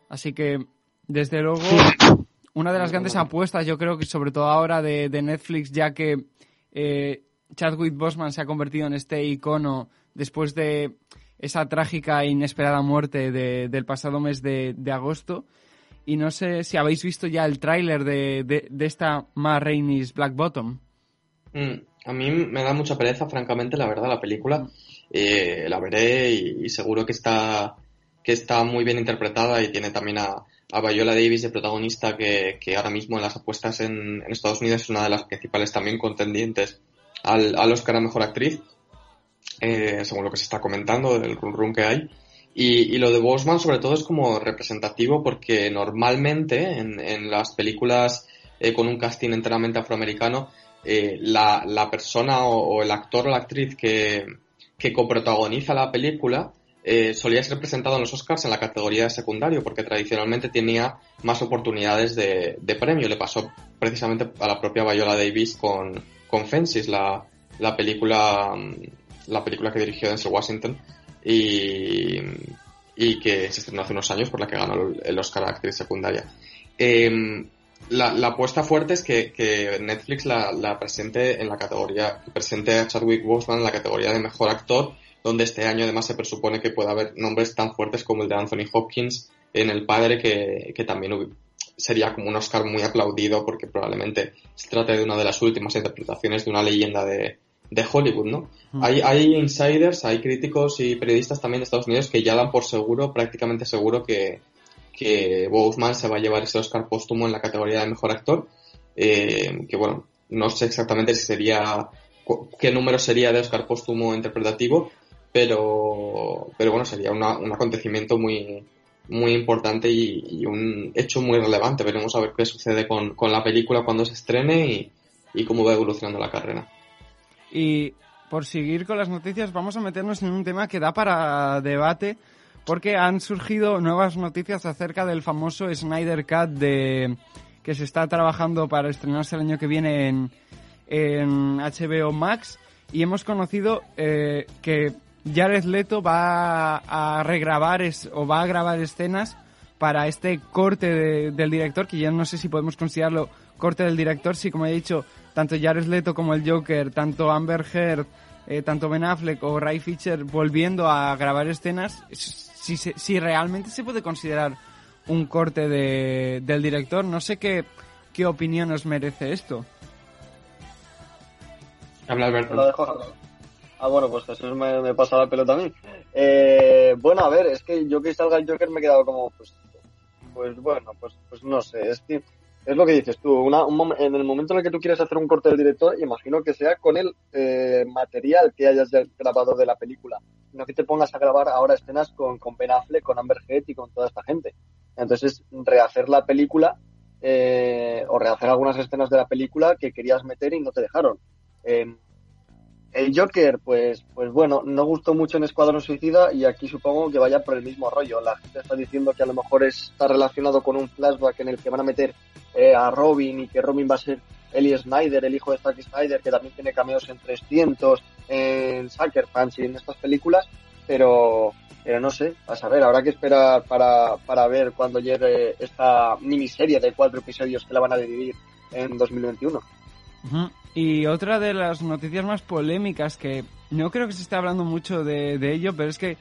Así que, desde luego, una de las grandes apuestas, yo creo que sobre todo ahora de, de Netflix, ya que eh, Chadwick Boseman se ha convertido en este icono después de esa trágica e inesperada muerte de- del pasado mes de, de agosto. Y no sé si habéis visto ya el tráiler de, esta Ma Rainey's Black Bottom. Mm, a mí me da mucha pereza, francamente, la verdad, la película. Eh, la veré y, y seguro que está, que está muy bien interpretada y tiene también a, a Viola Davis de protagonista, que, que ahora mismo en las apuestas en, en Estados Unidos es una de las principales también contendientes al, al Oscar a Mejor Actriz, eh, según lo que se está comentando, del run run que hay. Y, y lo de Bosman sobre todo es como representativo porque normalmente en, en las películas eh, con un casting enteramente afroamericano, eh, la, la persona o, o el actor o la actriz que, que coprotagoniza la película eh, solía ser presentado en los Oscars en la categoría de secundario porque tradicionalmente tenía más oportunidades de, premio. Le pasó precisamente a la propia Viola Davis con, con Fences, la, la película mm, la película que dirigió Denzel Washington y, y que se estrenó hace unos años por la que ganó el- Oscar a actriz secundaria. Em, la, la apuesta fuerte es que, que Netflix la, la presente en la categoría, presente a Chadwick Boseman en la categoría de mejor actor, donde este año además se presupone que puede haber nombres tan fuertes como el de Anthony Hopkins en El Padre, que, que también sería como un Oscar muy aplaudido porque probablemente se trate de una de las últimas interpretaciones de una leyenda de, de Hollywood, ¿no? Mm. Hay, hay insiders, hay críticos y periodistas también de Estados Unidos que ya dan por seguro, prácticamente seguro, que, que Boseman se va a llevar ese Oscar póstumo en la categoría de mejor actor. Eh, que bueno, no sé exactamente si sería, qué número sería de Oscar póstumo interpretativo, pero, pero bueno, sería una- un acontecimiento muy, muy importante y, un hecho muy relevante. Veremos a ver qué sucede con, con la película cuando se estrene y, y cómo va evolucionando la carrera. Y por seguir con las noticias, vamos a meternos en un tema que da para debate, porque han surgido nuevas noticias acerca del famoso Snyder Cut de que se está trabajando para estrenarse el año que viene en, en HBO Max y hemos conocido eh, que Jared Leto va a regrabar es- o va a grabar escenas para este corte de- del director, que ya no sé si podemos considerarlo corte del director, si como he dicho, tanto Jared Leto como el Joker, tanto Amber Heard, eh, tanto Ben Affleck o Ray Fisher volviendo a grabar escenas, si, si realmente se puede considerar un corte de- del director, no sé qué, qué opinión os merece esto. Habla Alberto. Ah, bueno, pues Jesús me, me pasa la pelota a mí. Eh, bueno, a ver, es que yo que salga el Joker me he quedado como, pues, pues bueno, pues, pues no sé, es que es lo que dices tú, una- un en el momento en el que tú quieres hacer un corte del director, imagino que sea con el eh, material que hayas ya grabado de la película, no que te pongas a grabar ahora escenas con, con Ben Affleck, con Amber Heard y con toda esta gente. Entonces, rehacer la película eh, o rehacer algunas escenas de la película que querías meter y no te dejaron. Eh, el Joker, pues, pues bueno, no gustó mucho en Escuadrón Suicida y aquí supongo que vaya por el mismo rollo. La gente está diciendo que a lo mejor está relacionado con un flashback en el que van a meter eh, a Robin y que Robin va a ser Eli Snyder, el hijo de Zack Snyder, que también tiene cameos en 300, en Sucker Punch y en estas películas, pero, pero no sé, a saber, habrá que esperar para, para ver cuando llegue esta miniserie de cuatro episodios que la van a dividir en 2021. Ujú. Y otra de las noticias más polémicas que no creo que se esté hablando mucho de, de ello, pero es que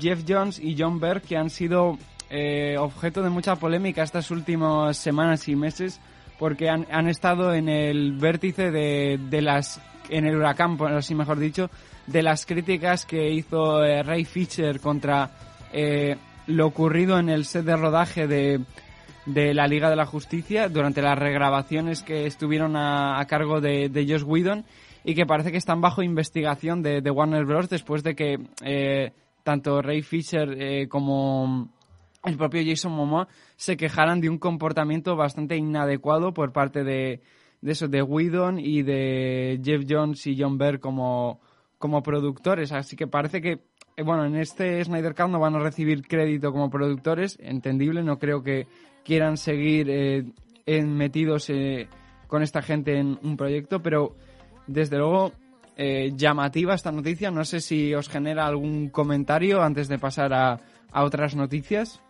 Jeff Jones y John Berg, que han sido eh, objeto de mucha polémica estas últimas semanas y meses, porque han, han estado en el vértice de, de las, en el huracán, por así mejor dicho, de las críticas que hizo eh, Ray Fisher contra eh, lo ocurrido en el set de rodaje de, de la Liga de la Justicia durante las regrabaciones que estuvieron a, cargo de, de Josh Whedon y que parece que están bajo investigación de, de Warner Bros. después de que eh, tanto Ray Fisher eh, como el propio Jason Momoa se quejaran de un comportamiento bastante inadecuado por parte de, de eso, de Whedon y de Jeff Jones y John Berg como, como productores. Así que parece que, eh, bueno, en este Snyder Cut no van a recibir crédito como productores, entendible, no creo que quieran seguir eh, metidos eh, con esta gente en un proyecto, pero desde luego eh, llamativa esta noticia. No sé si os genera algún comentario antes de pasar a, a otras noticias.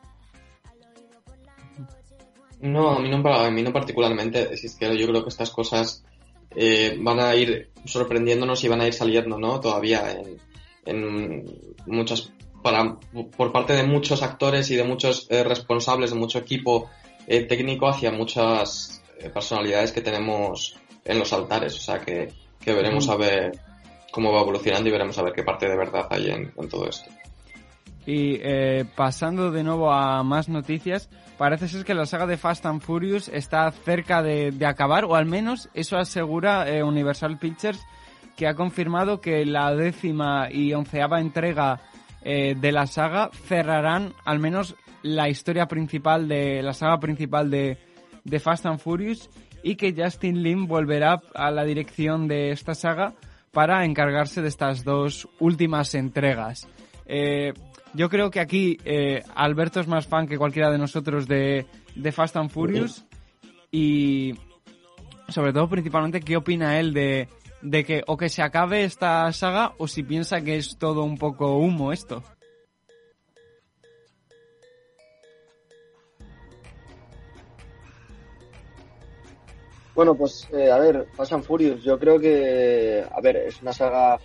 No, a mí no, a mí no particularmente. Es que yo creo que estas cosas van a ir sorprendiéndonos y van a ir saliendo, ¿no? Todavía en muchas para por parte de muchos actores y de muchos eh, responsables, de mucho equipo eh, técnico hacia muchas eh, personalidades que tenemos en los altares. O sea que, que veremos a ver cómo va evolucionando y veremos a ver qué parte de verdad hay en, en todo esto. Y eh, pasando de nuevo a más noticias, parece ser que la saga de Fast and Furious está cerca de, de acabar, o al menos eso asegura eh, Universal Pictures, que ha confirmado que la décima y onceava entrega eh, de la saga cerrarán al menos la historia principal de la saga principal de, de Fast and Furious y que Justin Lin volverá a la dirección de esta saga para encargarse de estas dos últimas entregas. Eh, yo creo que aquí eh, Alberto es más fan que cualquiera de nosotros de, de Fast and Furious y sobre todo principalmente qué opina él de, de que o que se acabe esta saga o si piensa que es todo un poco humo esto. Bueno, pues eh, a ver, Fast and Furious, yo creo que, a ver, es una saga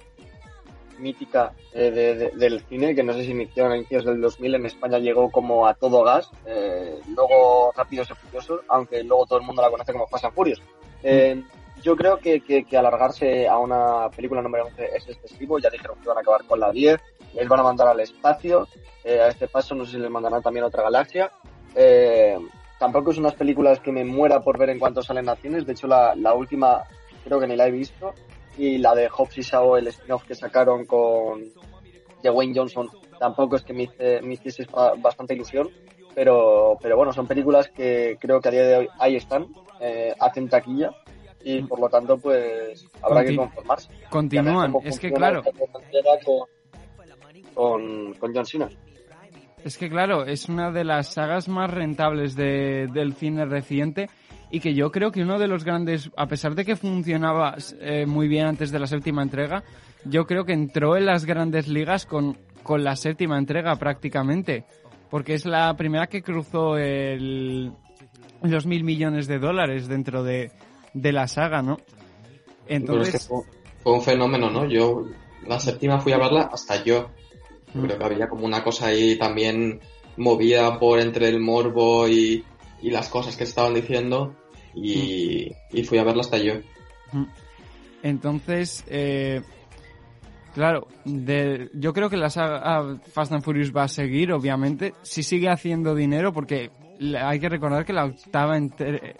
mítica eh, de- de- del cine que no sé si inició a inicios del 2000, en España llegó como a todo gas, eh, luego Rápidos y Furiosos, aunque luego todo el mundo la conoce como Fast and Furious. Yo creo que, que- alargarse a una película número 11 es excesivo, ya dijeron que iban a acabar con la 10, les van a mandar al espacio, eh, a este paso no sé si les mandarán también a otra galaxia. Eh, tampoco es unas películas que me muera por ver en cuanto salen a cines, de hecho la, la última creo que ni la he visto, y la de Hobbs y Shaw, el spin-off que sacaron con de Wayne Johnson, tampoco es que me, hice, me hiciese ba- bastante ilusión, pero, pero bueno, son películas que creo que a día de hoy ahí están, eh, hacen taquilla, y por lo tanto pues habrá que conformarse. continúan, es que claro. con, con John Cena. Es que claro, es una de las sagas más rentables de- del cine reciente y que yo creo que uno de los grandes, a pesar de que funcionaba eh, muy bien antes de la séptima entrega, yo creo que entró en las grandes ligas con, con la séptima entrega prácticamente, porque es la primera que cruzó el, los mil millones de dólares dentro de, de la saga, ¿no? Pero es que Entonces, fue, fue un fenómeno, ¿no? Yo la séptima fui a verla hasta yo. Mm. Creo que había como una cosa ahí también movida por entre el morbo y, y las cosas que estaban diciendo y, y fui a verla hasta yo. Entonces, eh, claro, de- yo creo que la saga ah, Fast and Furious va a seguir, obviamente, si sigue haciendo dinero, porque hay que recordar que la octava,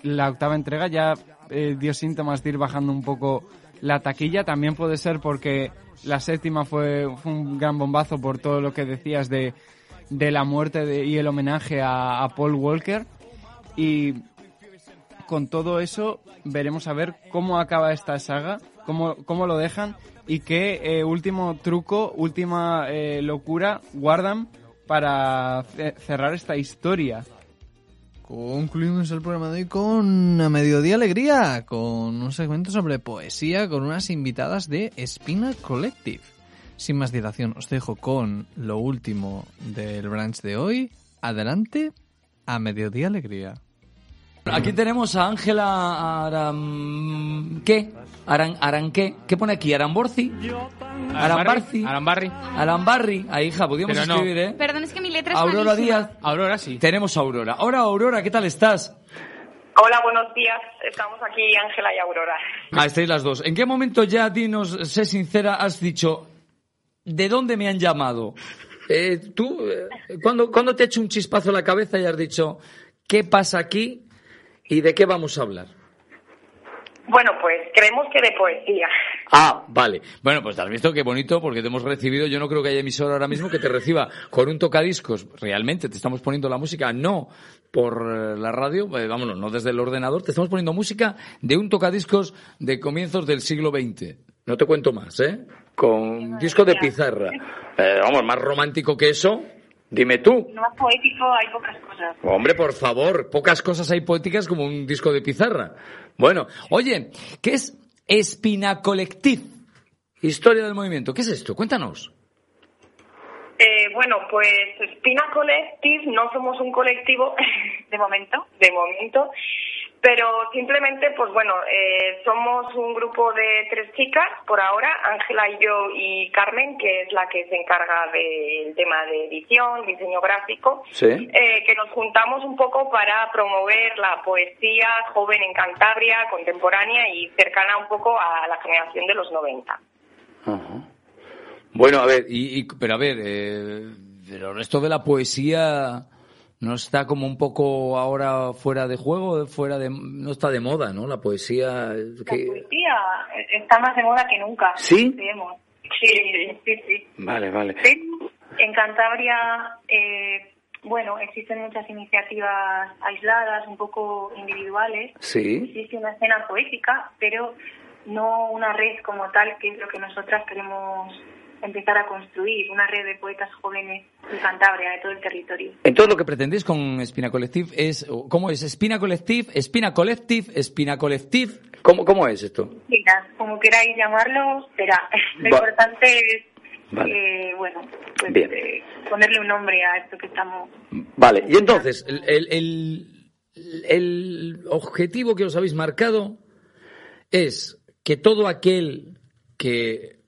la octava entrega ya eh, dio síntomas de ir bajando un poco la taquilla. También puede ser porque la séptima fue, un gran bombazo por todo lo que decías de, de la muerte y el homenaje a, Paul Walker. Y con todo eso veremos a ver cómo acaba esta saga, cómo, cómo lo dejan y qué eh, último truco, última eh, locura guardan para ce- cerrar esta historia. Concluimos el programa de hoy con A Mediodía Alegría, con un segmento sobre poesía con unas invitadas de Espina Collective. Sin más dilación, os dejo con lo último del branch de hoy. Adelante, A Mediodía Alegría. Aquí tenemos a Ángela Aram... ¿Qué? Aran... ¿Aranqué? ¿Qué pone aquí? ¿Aramborci? ¿Arambarci? Arambarri. Arambarri. Ahí, hija, podíamos Pero no. escribir, ¿eh? Perdón, es que mi letra es Aurora malísima. Díaz. Aurora sí. Tenemos a Aurora. Ahora, Aurora, ¿qué tal estás? Hola, buenos días. Estamos aquí Ángela y Aurora. Ah, estáis las dos. ¿En qué momento ya, dinos, sé sincera, has dicho, ¿de dónde me han llamado? Eh, ¿Tú, eh, ¿cuándo, cuándo te ha hecho un chispazo en la cabeza y has dicho, ¿qué pasa aquí y de qué vamos a hablar? Bueno, pues creemos que de poesía. Ah, vale. Bueno, pues has visto qué bonito porque te hemos recibido. Yo no creo que haya emisora ahora mismo que te reciba con un tocadiscos. Realmente te estamos poniendo la música, no por la radio, eh, vámonos, no desde el ordenador. Te estamos poniendo música de un tocadiscos de comienzos del siglo XX. No te cuento más, ¿eh? Con disco de pizarra. Eh, vamos, más romántico que eso. Dime tú. No más poético, hay pocas cosas. Hombre, por favor, pocas cosas hay poéticas como un disco de pizarra. Bueno, oye, ¿qué es Espina Collective? Historia del movimiento. ¿Qué es esto? Cuéntanos. Eh, bueno, pues Espina Collective no somos un colectivo *laughs* de momento, de momento, pero simplemente, pues bueno, eh, somos un grupo de tres chicas por ahora, Ángela y yo y Carmen, que es la que se encarga del tema de edición, diseño gráfico, Sí. eh, que nos juntamos un poco para promover la poesía joven en Cantabria, contemporánea y cercana un poco a la generación de los 90. Bueno, a ver, y, y- pero a ver, eh, pero el resto de la poesía no está como un poco ahora fuera de juego, fuera de, no está de moda, ¿no? La poesía. eh, La que- poesía está más de moda que nunca. ¿Sí? Sí, sí, sí. Vale, vale. En Cantabria, eh, bueno, existen muchas iniciativas aisladas, un poco individuales. Sí. Existe una escena poética, pero no una red como tal, que es lo que nosotras queremos empezar a construir, una red de poetas jóvenes de Cantabria, de todo el territorio. Entonces lo que pretendéis con Espina Collective es, ¿cómo es? Espina Collective, Espina Collective, Espina Collective. ¿Cómo, cómo es esto? Mira, como queráis llamarlo, será. Lo Va- importante es, Vale. eh, bueno, pues, Bien. eh, ponerle un nombre a esto que estamos Vale, y entonces, el, el- el- el objetivo que os habéis marcado es que todo aquel que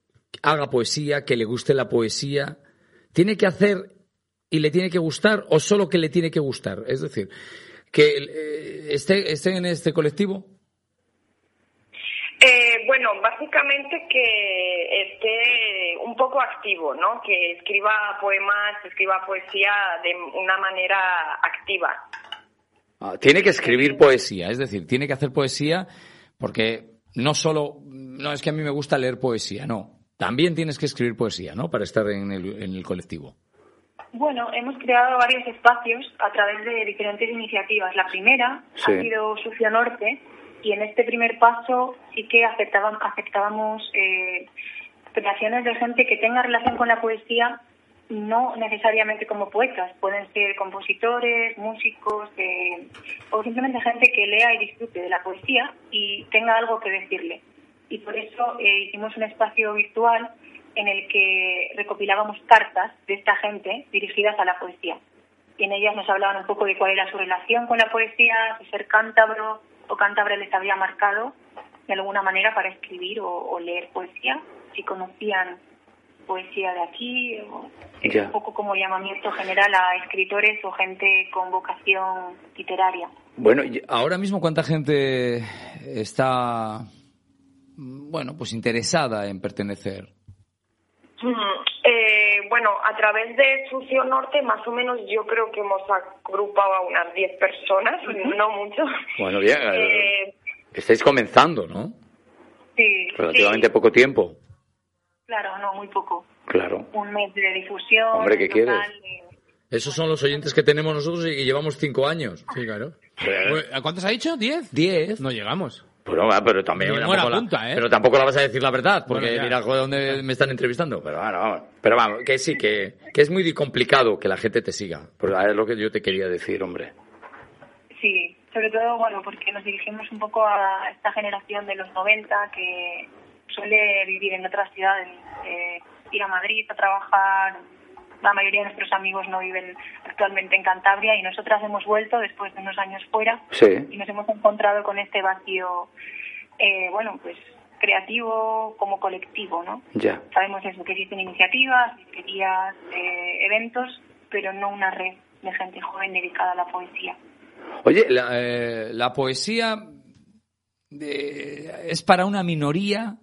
haga poesía, que le guste la poesía, tiene que hacer y le tiene que gustar o solo que le tiene que gustar. Es decir, que eh, esté, esté en este colectivo. Eh, bueno, básicamente que esté un poco activo, ¿no? Que escriba poemas, escriba poesía de una manera activa. Ah, tiene que escribir poesía, es decir, tiene que hacer poesía porque no solo, no es que a mí me gusta leer poesía, no, también tienes que escribir poesía, ¿no? Para estar en el, en el colectivo. Bueno, hemos creado varios espacios a través de diferentes iniciativas. La primera Sí. ha sido Sucio Norte y en este primer paso sí que aceptaban- aceptábamos eh, creaciones de gente que tenga relación con la poesía, no necesariamente como poetas, pueden ser compositores, músicos eh, o simplemente gente que lea y disfrute de la poesía y tenga algo que decirle. Y por eso eh, hicimos un espacio virtual en el que recopilábamos cartas de esta gente dirigidas a la poesía. Y en ellas nos hablaban un poco de cuál era su relación con la poesía, si ser cántabro o cántabra les había marcado de alguna manera para escribir o, o leer poesía, si conocían poesía de aquí, o Ya. un poco como llamamiento general a escritores o gente con vocación literaria. Bueno, ahora mismo cuánta gente está, bueno, pues interesada en pertenecer. Mm, eh, bueno, a través de Sucio Norte, más o menos yo creo que hemos agrupado a unas 10 personas, no mucho. Bueno, bien. *laughs* Eh, Estáis comenzando, ¿no? sí, Relativamente sí, poco tiempo. claro, no, muy poco. Claro. Un mes de difusión. Hombre, ¿qué quieres? eh, Esos son los oyentes que tenemos nosotros y llevamos cinco años. Sí, claro. ¿A cuántos ha dicho? ¿Diez? Diez. No llegamos. Pero, pero también tampoco la- ¿eh? pero tampoco la vas a decir la verdad, porque Bueno, joder, dónde me están entrevistando. Pero bueno, vamos. Pero vamos, que sí, que, que es muy complicado que la gente te siga. Es lo que yo te quería decir, hombre. Sí, sobre todo, bueno, porque nos dirigimos un poco a esta generación de los 90 que suele vivir en otras ciudades, eh, ir a Madrid a trabajar. La mayoría de nuestros amigos no viven actualmente en Cantabria y nosotras hemos vuelto después de unos años fuera Sí. y nos hemos encontrado con este vacío, eh, bueno, pues creativo como colectivo, ¿no? Ya. Sabemos eso, que existen iniciativas, disquerías, eh, eventos, pero no una red de gente joven dedicada a la poesía. Oye, la, eh, la poesía de- es para una minoría,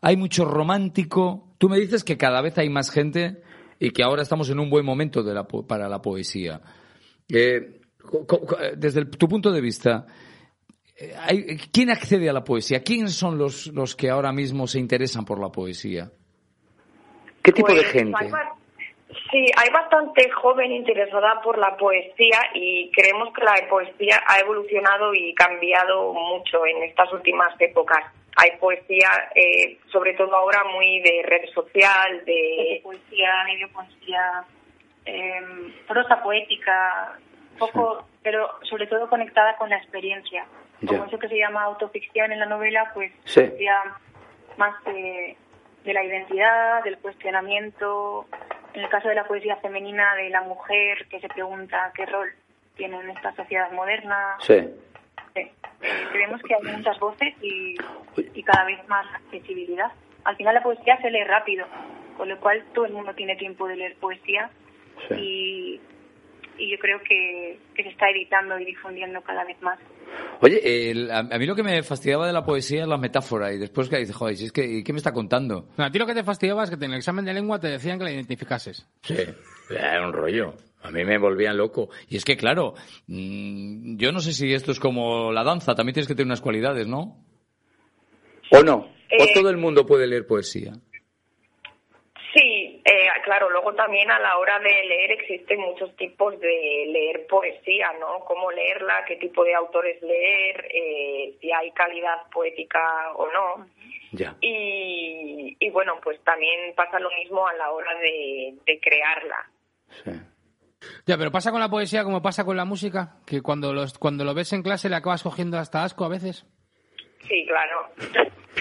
hay mucho romántico. Tú me dices que cada vez hay más gente y que ahora estamos en un buen momento de la po- para la poesía. Eh, co- desde el- tu punto de vista, eh, hay- ¿quién accede a la poesía? ¿Quiénes son los, los que ahora mismo se interesan por la poesía? ¿Qué tipo de Pues, gente? hay sí, hay bastante joven interesada por la poesía y creemos que la poesía ha evolucionado y cambiado mucho en estas últimas épocas. Hay poesía, eh, sobre todo ahora, muy de red social, de... poesía, medio poesía, eh, prosa poética, poco, pero sobre todo conectada con la experiencia. Como Ya. eso que se llama autoficción en la novela, pues Sí. poesía más de, de la identidad, del cuestionamiento. En el caso de la poesía femenina, de la mujer que se pregunta qué rol tiene en esta sociedad moderna. Sí. Sí. Eh, creemos que hay muchas voces y, y cada vez más accesibilidad. Al final la poesía se lee rápido, con lo cual todo el mundo tiene tiempo de leer poesía y, y yo creo que, que se está editando y difundiendo cada vez más. Oye, el- a, a mí lo que me fastidiaba de la poesía es la metáfora y después que dices, joder, si es que, ¿y ¿qué me está contando? No, a ti lo que te fastidiaba es que en el examen de lengua te decían que la identificases. Sí, era un rollo. A mí me volvían loco. Y es que, claro, mm, yo no sé si esto es como la danza, también tienes que tener unas cualidades, ¿no? ¿O no? ¿O Eh, todo el mundo puede leer poesía? Sí, eh, claro, luego también a la hora de leer existen muchos tipos de leer poesía, ¿no? Cómo leerla, qué tipo de autores leer, eh, si hay calidad poética o no. Ya. Y, y bueno, pues también pasa lo mismo a la hora de, de crearla. Ya, pero pasa con la poesía como pasa con la música, que cuando, los, cuando lo ves en clase le acabas cogiendo hasta asco a veces. Sí, claro.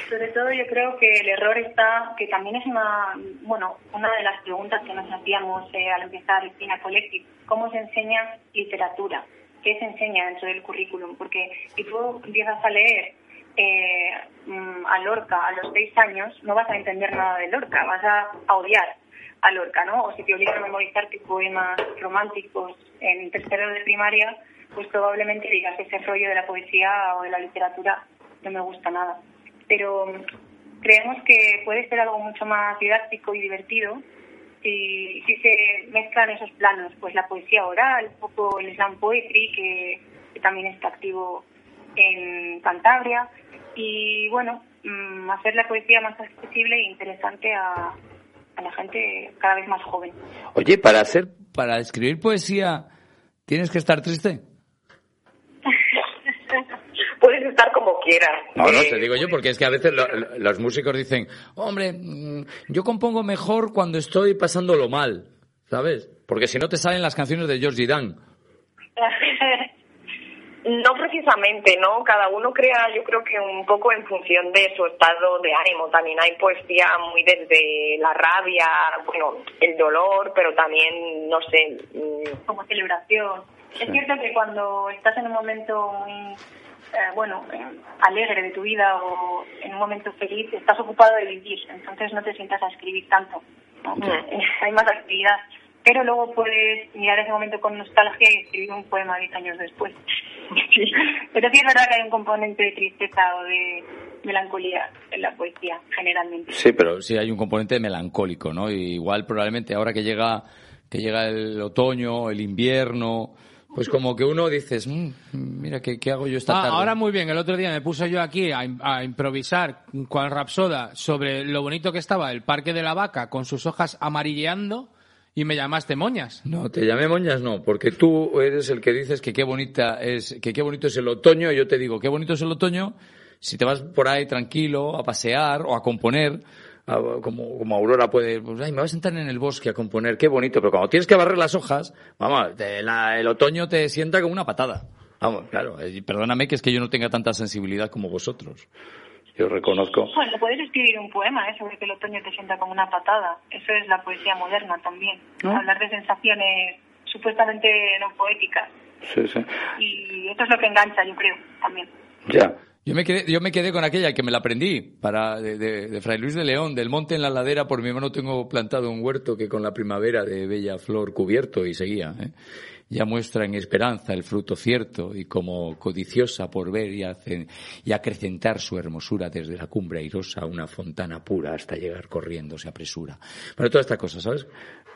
Sobre todo yo creo que el error está, que también es una, bueno, una de las preguntas que nos hacíamos eh, al empezar el Pina Collective, ¿cómo se enseña literatura? ¿Qué se enseña dentro del currículum? Porque si tú empiezas a leer eh, mm, a Lorca a los seis años, no vas a entender nada de Lorca, vas a, a odiar a Lorca, ¿no? O si te obligan a memorizar tus poemas románticos en tercero de primaria, pues probablemente digas ese rollo de la poesía o de la literatura no me gusta nada. Pero mm, creemos que puede ser algo mucho más didáctico y divertido si, si se mezclan esos planos, pues la poesía oral, un poco el slam poetry, que, que también está activo en Cantabria, y bueno, mm, hacer la poesía más accesible e interesante a, a la gente cada vez más joven. Oye, para hacer, para escribir poesía, ¿tienes que estar triste? *laughs* Puedes estar como quieras. No, no, Eh, te digo yo, porque es que a veces lo- lo- los músicos dicen, hombre, mm, yo compongo mejor cuando estoy pasándolo mal, ¿sabes? Porque si no te salen las canciones de Georgie Dan. *laughs* No precisamente, ¿no? Cada uno crea, yo creo que un poco en función de su estado de ánimo. También hay poesía muy desde la rabia, bueno, el dolor, pero también, no sé. mm, como celebración. Es cierto que cuando estás en un momento muy, eh, bueno, eh, alegre de tu vida o en un momento feliz, estás ocupado de vivir, entonces no te sientas a escribir tanto. ¿no? *laughs* Hay más actividad. Pero luego puedes mirar ese momento con nostalgia y escribir un poema diez años después. *laughs* Pero sí es verdad que hay un componente de tristeza o de, melancolía en la poesía, generalmente. Sí, pero sí hay un componente melancólico, ¿no? Y igual probablemente ahora que llega que llega el otoño, el invierno, pues como que uno dices, "Mm, mira, ¿qué, qué hago yo esta Ah, tarde? ahora muy bien, el otro día me puse yo aquí a, a improvisar cual rapsoda sobre lo bonito que estaba el Parque de la Vaca con sus hojas amarilleando y me llamaste moñas. No, te llamé moñas, no, porque tú eres el que dices que qué bonita es, que qué bonito es el otoño, y yo te digo, qué bonito es el otoño si te vas por ahí tranquilo a pasear o a componer, como, como Aurora puede, pues, ay, me voy a sentar en el bosque a componer, qué bonito, pero cuando tienes que barrer las hojas, vamos, te- la- el otoño te sienta como una patada. Vamos, claro, eh, perdóname que es que yo no tenga tanta sensibilidad como vosotros. Yo reconozco. Bueno, puedes escribir un poema ¿eh? sobre que el otoño te sienta como una patada. Eso es la poesía moderna también. ¿No? Hablar de sensaciones supuestamente no poéticas. Sí, sí. Y eso es lo que engancha, yo creo, también. Ya. Yo me quedé, yo me quedé con aquella que me la aprendí para de, de- de Fray Luis de León, del monte en la ladera, por mi mano tengo plantado un huerto que con la primavera de bella flor cubierto y seguía. ¿eh? Ya muestra en esperanza el fruto cierto y como codiciosa por ver y, hace- y acrecentar su hermosura desde la cumbre airosa una fontana pura hasta llegar corriendo se apresura. Bueno, todas estas cosas, ¿sabes?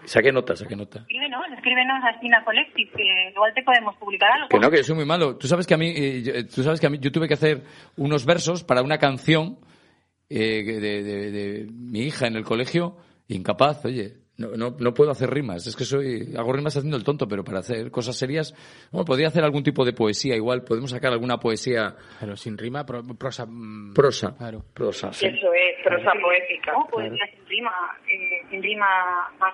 Saqué nota, saqué nota. Escríbenos, escríbenos a Espina Collective, que igual te podemos publicar algo. Que no, que yo soy muy malo. Tú sabes que a mí, eh, yo, eh, tú sabes que a mí, yo tuve que hacer unos versos para una canción eh, de, de- de mi hija en el colegio, incapaz, oye. No, no, no puedo hacer rimas, es que soy, hago rimas haciendo el tonto, pero para hacer cosas serias, bueno, podría hacer algún tipo de poesía, igual, podemos sacar alguna poesía. Pero sin rima, pro- prosa. mm, Prosa. Claro. Prosa, sí. Eso es prosa poética. No, poesía sin rima, eh, sin rima más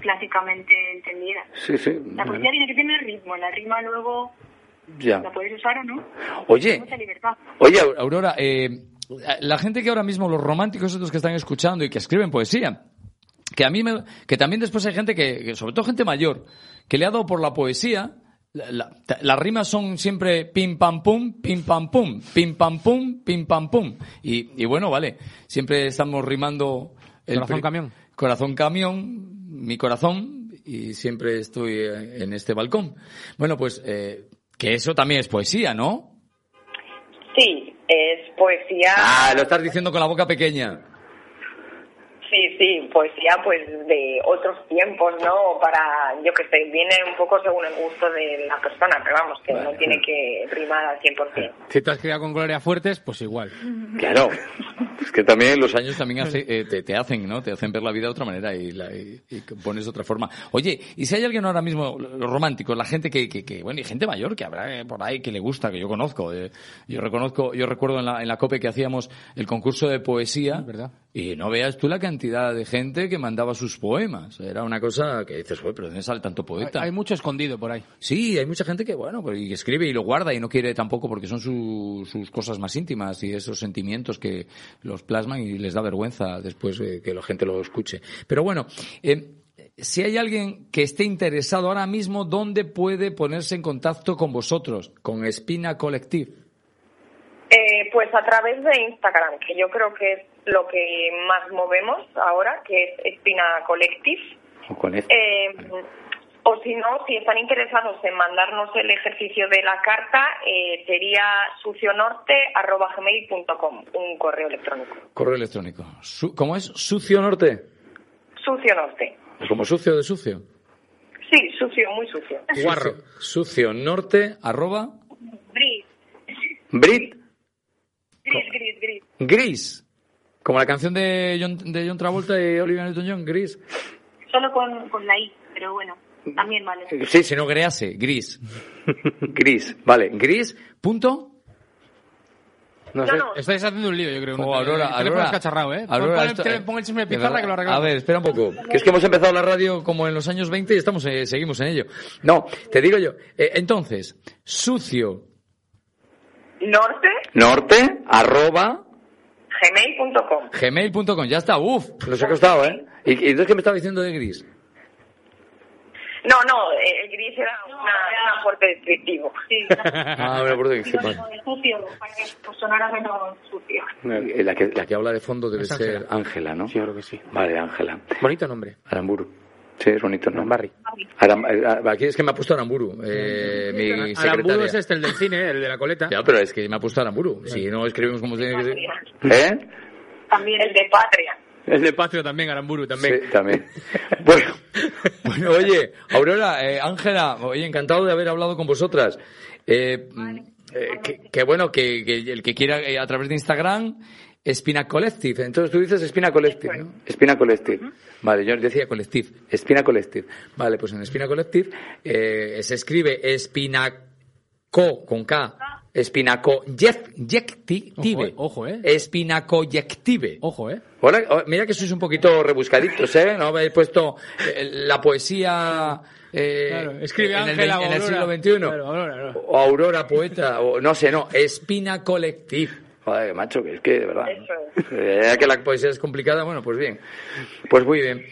clásicamente entendida. Sí, sí. La poesía tiene que tener ritmo, la rima luego Ya. la puedes usar o no. Oye, Mucha libertad. Oye, Au- Aurora, eh, la gente que ahora mismo, los románticos estos que están escuchando y que escriben poesía, que a mí me, que también después hay gente que, que, sobre todo gente mayor, que le ha dado por la poesía, la- la- las rimas son siempre pim pam pum, pim pam pum, pim pam pum, pim pam pum. Y, y bueno, vale, siempre estamos rimando Corazón pri- camión. Corazón camión, mi corazón, y siempre estoy eh, en este balcón. Bueno, pues, eh, que eso también es poesía, ¿no? Sí, es poesía. Ah, lo estás diciendo con la boca pequeña. Sí, sí, poesía pues de otros tiempos, ¿no? Para, yo que sé, viene un poco según el gusto de la persona, pero vamos, que no tiene que rimar al 100%. Si te has criado con Gloria Fuertes, pues igual. Claro. Es que también los años también hace- eh, te, te hacen, ¿no? Te hacen ver la vida de otra manera y, la, y, y pones de otra forma. Oye, y si hay alguien ahora mismo, los románticos, la gente que, que, que- bueno, y gente mayor que habrá eh, por ahí que le gusta, que yo conozco. eh, yo reconozco, yo recuerdo en la, en la COPE que hacíamos el concurso de poesía. ¿Verdad? Y no veas tú la cantidad de gente que mandaba sus poemas. Era una cosa que dices, "Joder, pero ¿de dónde sale tanto poeta? hay mucho escondido por ahí. Sí, hay mucha gente que, bueno, pues, y escribe y lo guarda y no quiere tampoco porque son su- sus cosas más íntimas y esos sentimientos que los plasman y les da vergüenza después eh, que la gente lo escuche. Pero bueno, eh, si hay alguien que esté interesado ahora mismo, ¿dónde puede ponerse en contacto con vosotros? Con Espina Collective. Eh, pues a través de Instagram, que yo creo que es lo que más movemos ahora, que es Espina Collective. O con Eh, o si no, si están interesados en mandarnos el ejercicio de la carta, eh, sería sucionorte.gmail.com, un correo electrónico. correo electrónico. Su- ¿Cómo es? ¿Sucio Norte? Sucio Norte. Como sucio de sucio. Sí, sucio, muy sucio. Guarro. Sucio Norte, arroba, Brit, gris. Como la canción de John, de John Travolta y Olivia Newton-John, Gris. Solo con, con la I, pero bueno, también vale. Sí, si no grease, gris. *laughs* gris, vale. Gris, punto. No sé. Estáis haciendo un lío, yo creo. Oh, Aurora, teléfono Aurora, es cacharrado, ¿eh? Aurora, pon, esto- pon el chisme de de pizarra que lo arreglamos. A ver, espera un poco. Que *laughs* es que hemos empezado la radio como en los años 20 y estamos, eh, seguimos en ello. No, te digo yo. eh, entonces, sucio Norte, norte arroba gmail.com. gmail.com. Ya está, uff, nos ha costado, ¿eh? ¿Y, y entonces qué me estaba diciendo de gris? No, no, eh, el gris era una, una fuerte descriptivo. Sí, *laughs* Ah, bueno, por Digo, digo, de sucio, para que pues, sonara menos sucio. Eh, La que, la que habla de fondo debe Es ser Ángela. Ángela, ¿no? Sí, yo creo que sí. Vale, Ángela. Bonito nombre. Aramburu. Sí, es bonito, ¿no? Arambarri. Aram- eh, aquí es que me ha puesto Aramburu, eh, mi Aramburu secretaria. es este, el del cine, el de la coleta. Ya, pero es que me ha puesto Aramburu. Si no escribimos como tiene que ser. ¿Eh? También el de Patria. El de Patrio también, Aramburu también. Sí, también. *laughs* Bueno, bueno, oye, Aurora, eh, Ángela, oye, encantado de haber hablado con vosotras. Eh, eh, que, que bueno, que, que el que quiera eh, a través de Instagram, Espina Collective. Entonces tú dices Espina Collective, ¿no? Espina Collective. Vale, yo decía Collective. Espina Collective. Vale, pues en Espina Collective eh, se escribe Espinaco con K. Espinacoyective. Ojo, eh. Espinacoyective. Ojo, eh. Hola, oh, mira que sois un poquito rebuscaditos, ¿eh? No habéis puesto eh, la poesía eh, Claro, escribe en, el, Ángela en el siglo Aurora. XXI. Claro, Aurora, no. O Aurora Poeta, o no sé, no, Espina Collective. Joder, macho, que es que de verdad. Eh, ya que la poesía es complicada, bueno, pues bien. Pues muy bien.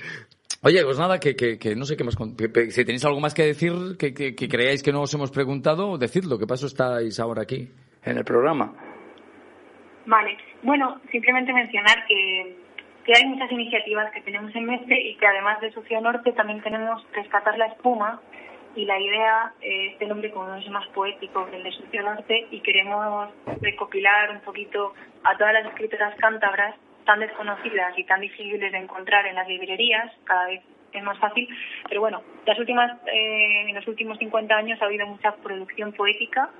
Oye, pues nada, que, que, que no sé qué más. que- que- si tenéis algo más que decir, que, que, que creáis que no os hemos preguntado, decidlo, que paso estáis ahora aquí en el programa. Vale, bueno, simplemente mencionar que, que hay muchas iniciativas que tenemos en Mestre y que además de Socio Norte también tenemos Rescatar la Espuma y la idea, eh, este nombre como es más poético que el de Socio Norte y queremos recopilar un poquito a todas las escritoras cántabras tan desconocidas y tan difíciles de encontrar en las librerías, cada vez es más fácil, pero bueno, las últimas, eh, en los últimos 50 años ha habido mucha producción poética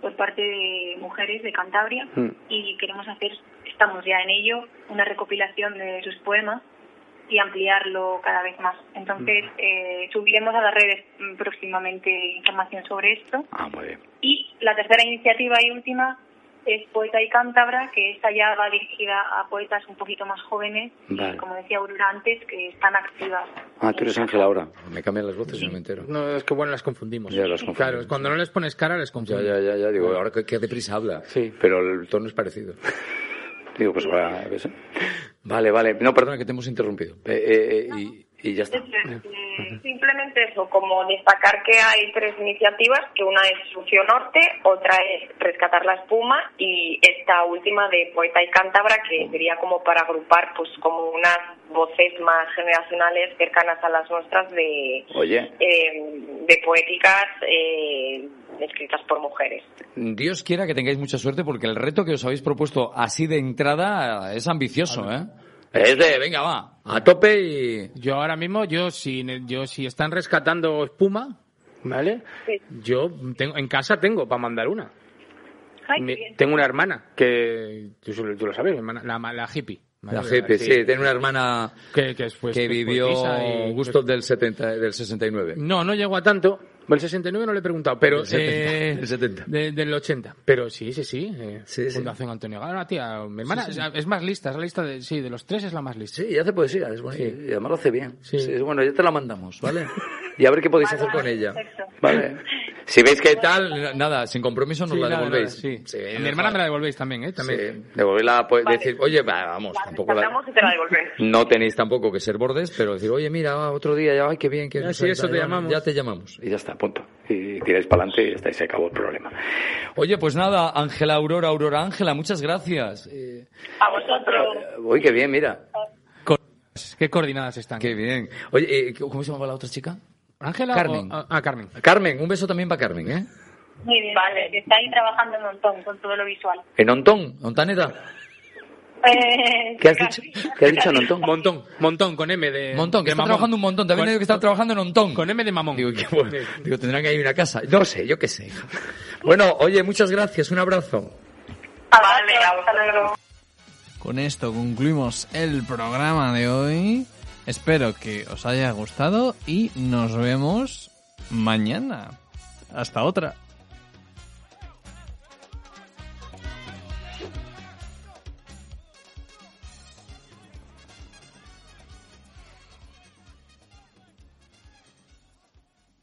por parte de mujeres de Cantabria y queremos hacer, estamos ya en ello, una recopilación de sus poemas y ampliarlo cada vez más. Entonces, eh, subiremos a las redes mm, próximamente información sobre esto. Ah, muy bien. Y la tercera iniciativa y última es Poeta y Cántabra, que esta ya va dirigida a poetas un poquito más jóvenes, Vale. como decía Aurora antes, que están activas. Ah, tú eres Ángela ahora. Me cambian las voces y no me entero. No, es que bueno, las confundimos. Ya las confundimos. Claro, cuando no les pones cara, les Ya, confundes. ya, ya, ya, digo, ahora que, que deprisa habla. Sí. Pero el tono es parecido. *laughs* digo, pues ¿ves? Vale, vale. No, perdona que te hemos interrumpido. Eh, eh, eh, y ya está. Eh, Simplemente eso, como destacar que hay tres iniciativas, que una es Sucio Norte, otra es Rescatar la Espuma y esta última de Poeta y Cántabra, que sería como para agrupar pues como unas voces más generacionales cercanas a las nuestras de, Oye, eh, de poéticas eh, escritas por mujeres. Dios quiera que tengáis mucha suerte porque el reto que os habéis propuesto así de entrada es ambicioso, ¿eh? Es de, venga, va, a tope y... Yo ahora mismo, yo si, yo si están rescatando espuma, ¿vale? Yo tengo, en casa tengo para mandar una. Tengo una hermana que, tú, tú lo sabes, hermana, la, la hippie. La hippie, sí, tiene una hermana que, que, es, pues, que que es vivió y- gustos del, 70, del 69. No, no llegó a tanto. El 69 no le he preguntado, pero... El 70, eh, el 70. de- del 80. Pero sí, sí, sí. eh, Sí, sí. Fundación Antonio Gala, una tía, mi hermana Sí, sí. es- más lista, es la lista de, sí, de los tres es la más lista. Sí, y hace poesía, es. Sí. Y además lo hace bien. Sí. bueno, ya te la mandamos, ¿vale? *laughs* Y a ver qué podéis hacer con ella. Vale. *laughs* Si veis que tal, nada, sin compromiso nos Sí, la nada, devolvéis. nada, sí. Sí, A mi hermana me la devolvéis también, ¿eh? También. Sí, devolverla, pues, decir, oye, va, vamos, tampoco la- y te la. *laughs* No tenéis tampoco que ser bordes, pero decir, oye, mira, va, otro día, ya, ay, qué bien, que Ya, sí, eso te llamamos. Ya te llamamos. Y ya está, punto. Y tiráis para adelante y ya está, y se acabó el problema. Oye, pues nada, Ángela Aurora, Aurora Ángela, muchas gracias. Eh, A vosotros. uy, qué bien, mira. ¿Qué coordinadas están? Qué bien. Oye, eh, ¿cómo se llamaba la otra chica? ¿Ángela Carmen. o- ah, Carmen. Carmen, un beso también para Carmen, ¿eh? Muy bien, vale. Está ahí trabajando un montón con todo lo visual. En Ontón, Ontaneda. Eh, ¿Qué has dicho? ¿Qué has dicho en Ontón? Montón, montón, con M de. Montón, que de está mamón. trabajando un montón. También Con- digo que está trabajando en Ontón. Con M de mamón. Digo, qué bueno. Digo, tendrán que ir a una casa. No sé, yo qué sé. Bueno, oye, muchas gracias. Un abrazo. Vale, hasta luego. Con esto concluimos el programa de hoy. Espero que os haya gustado y nos vemos mañana. Hasta otra.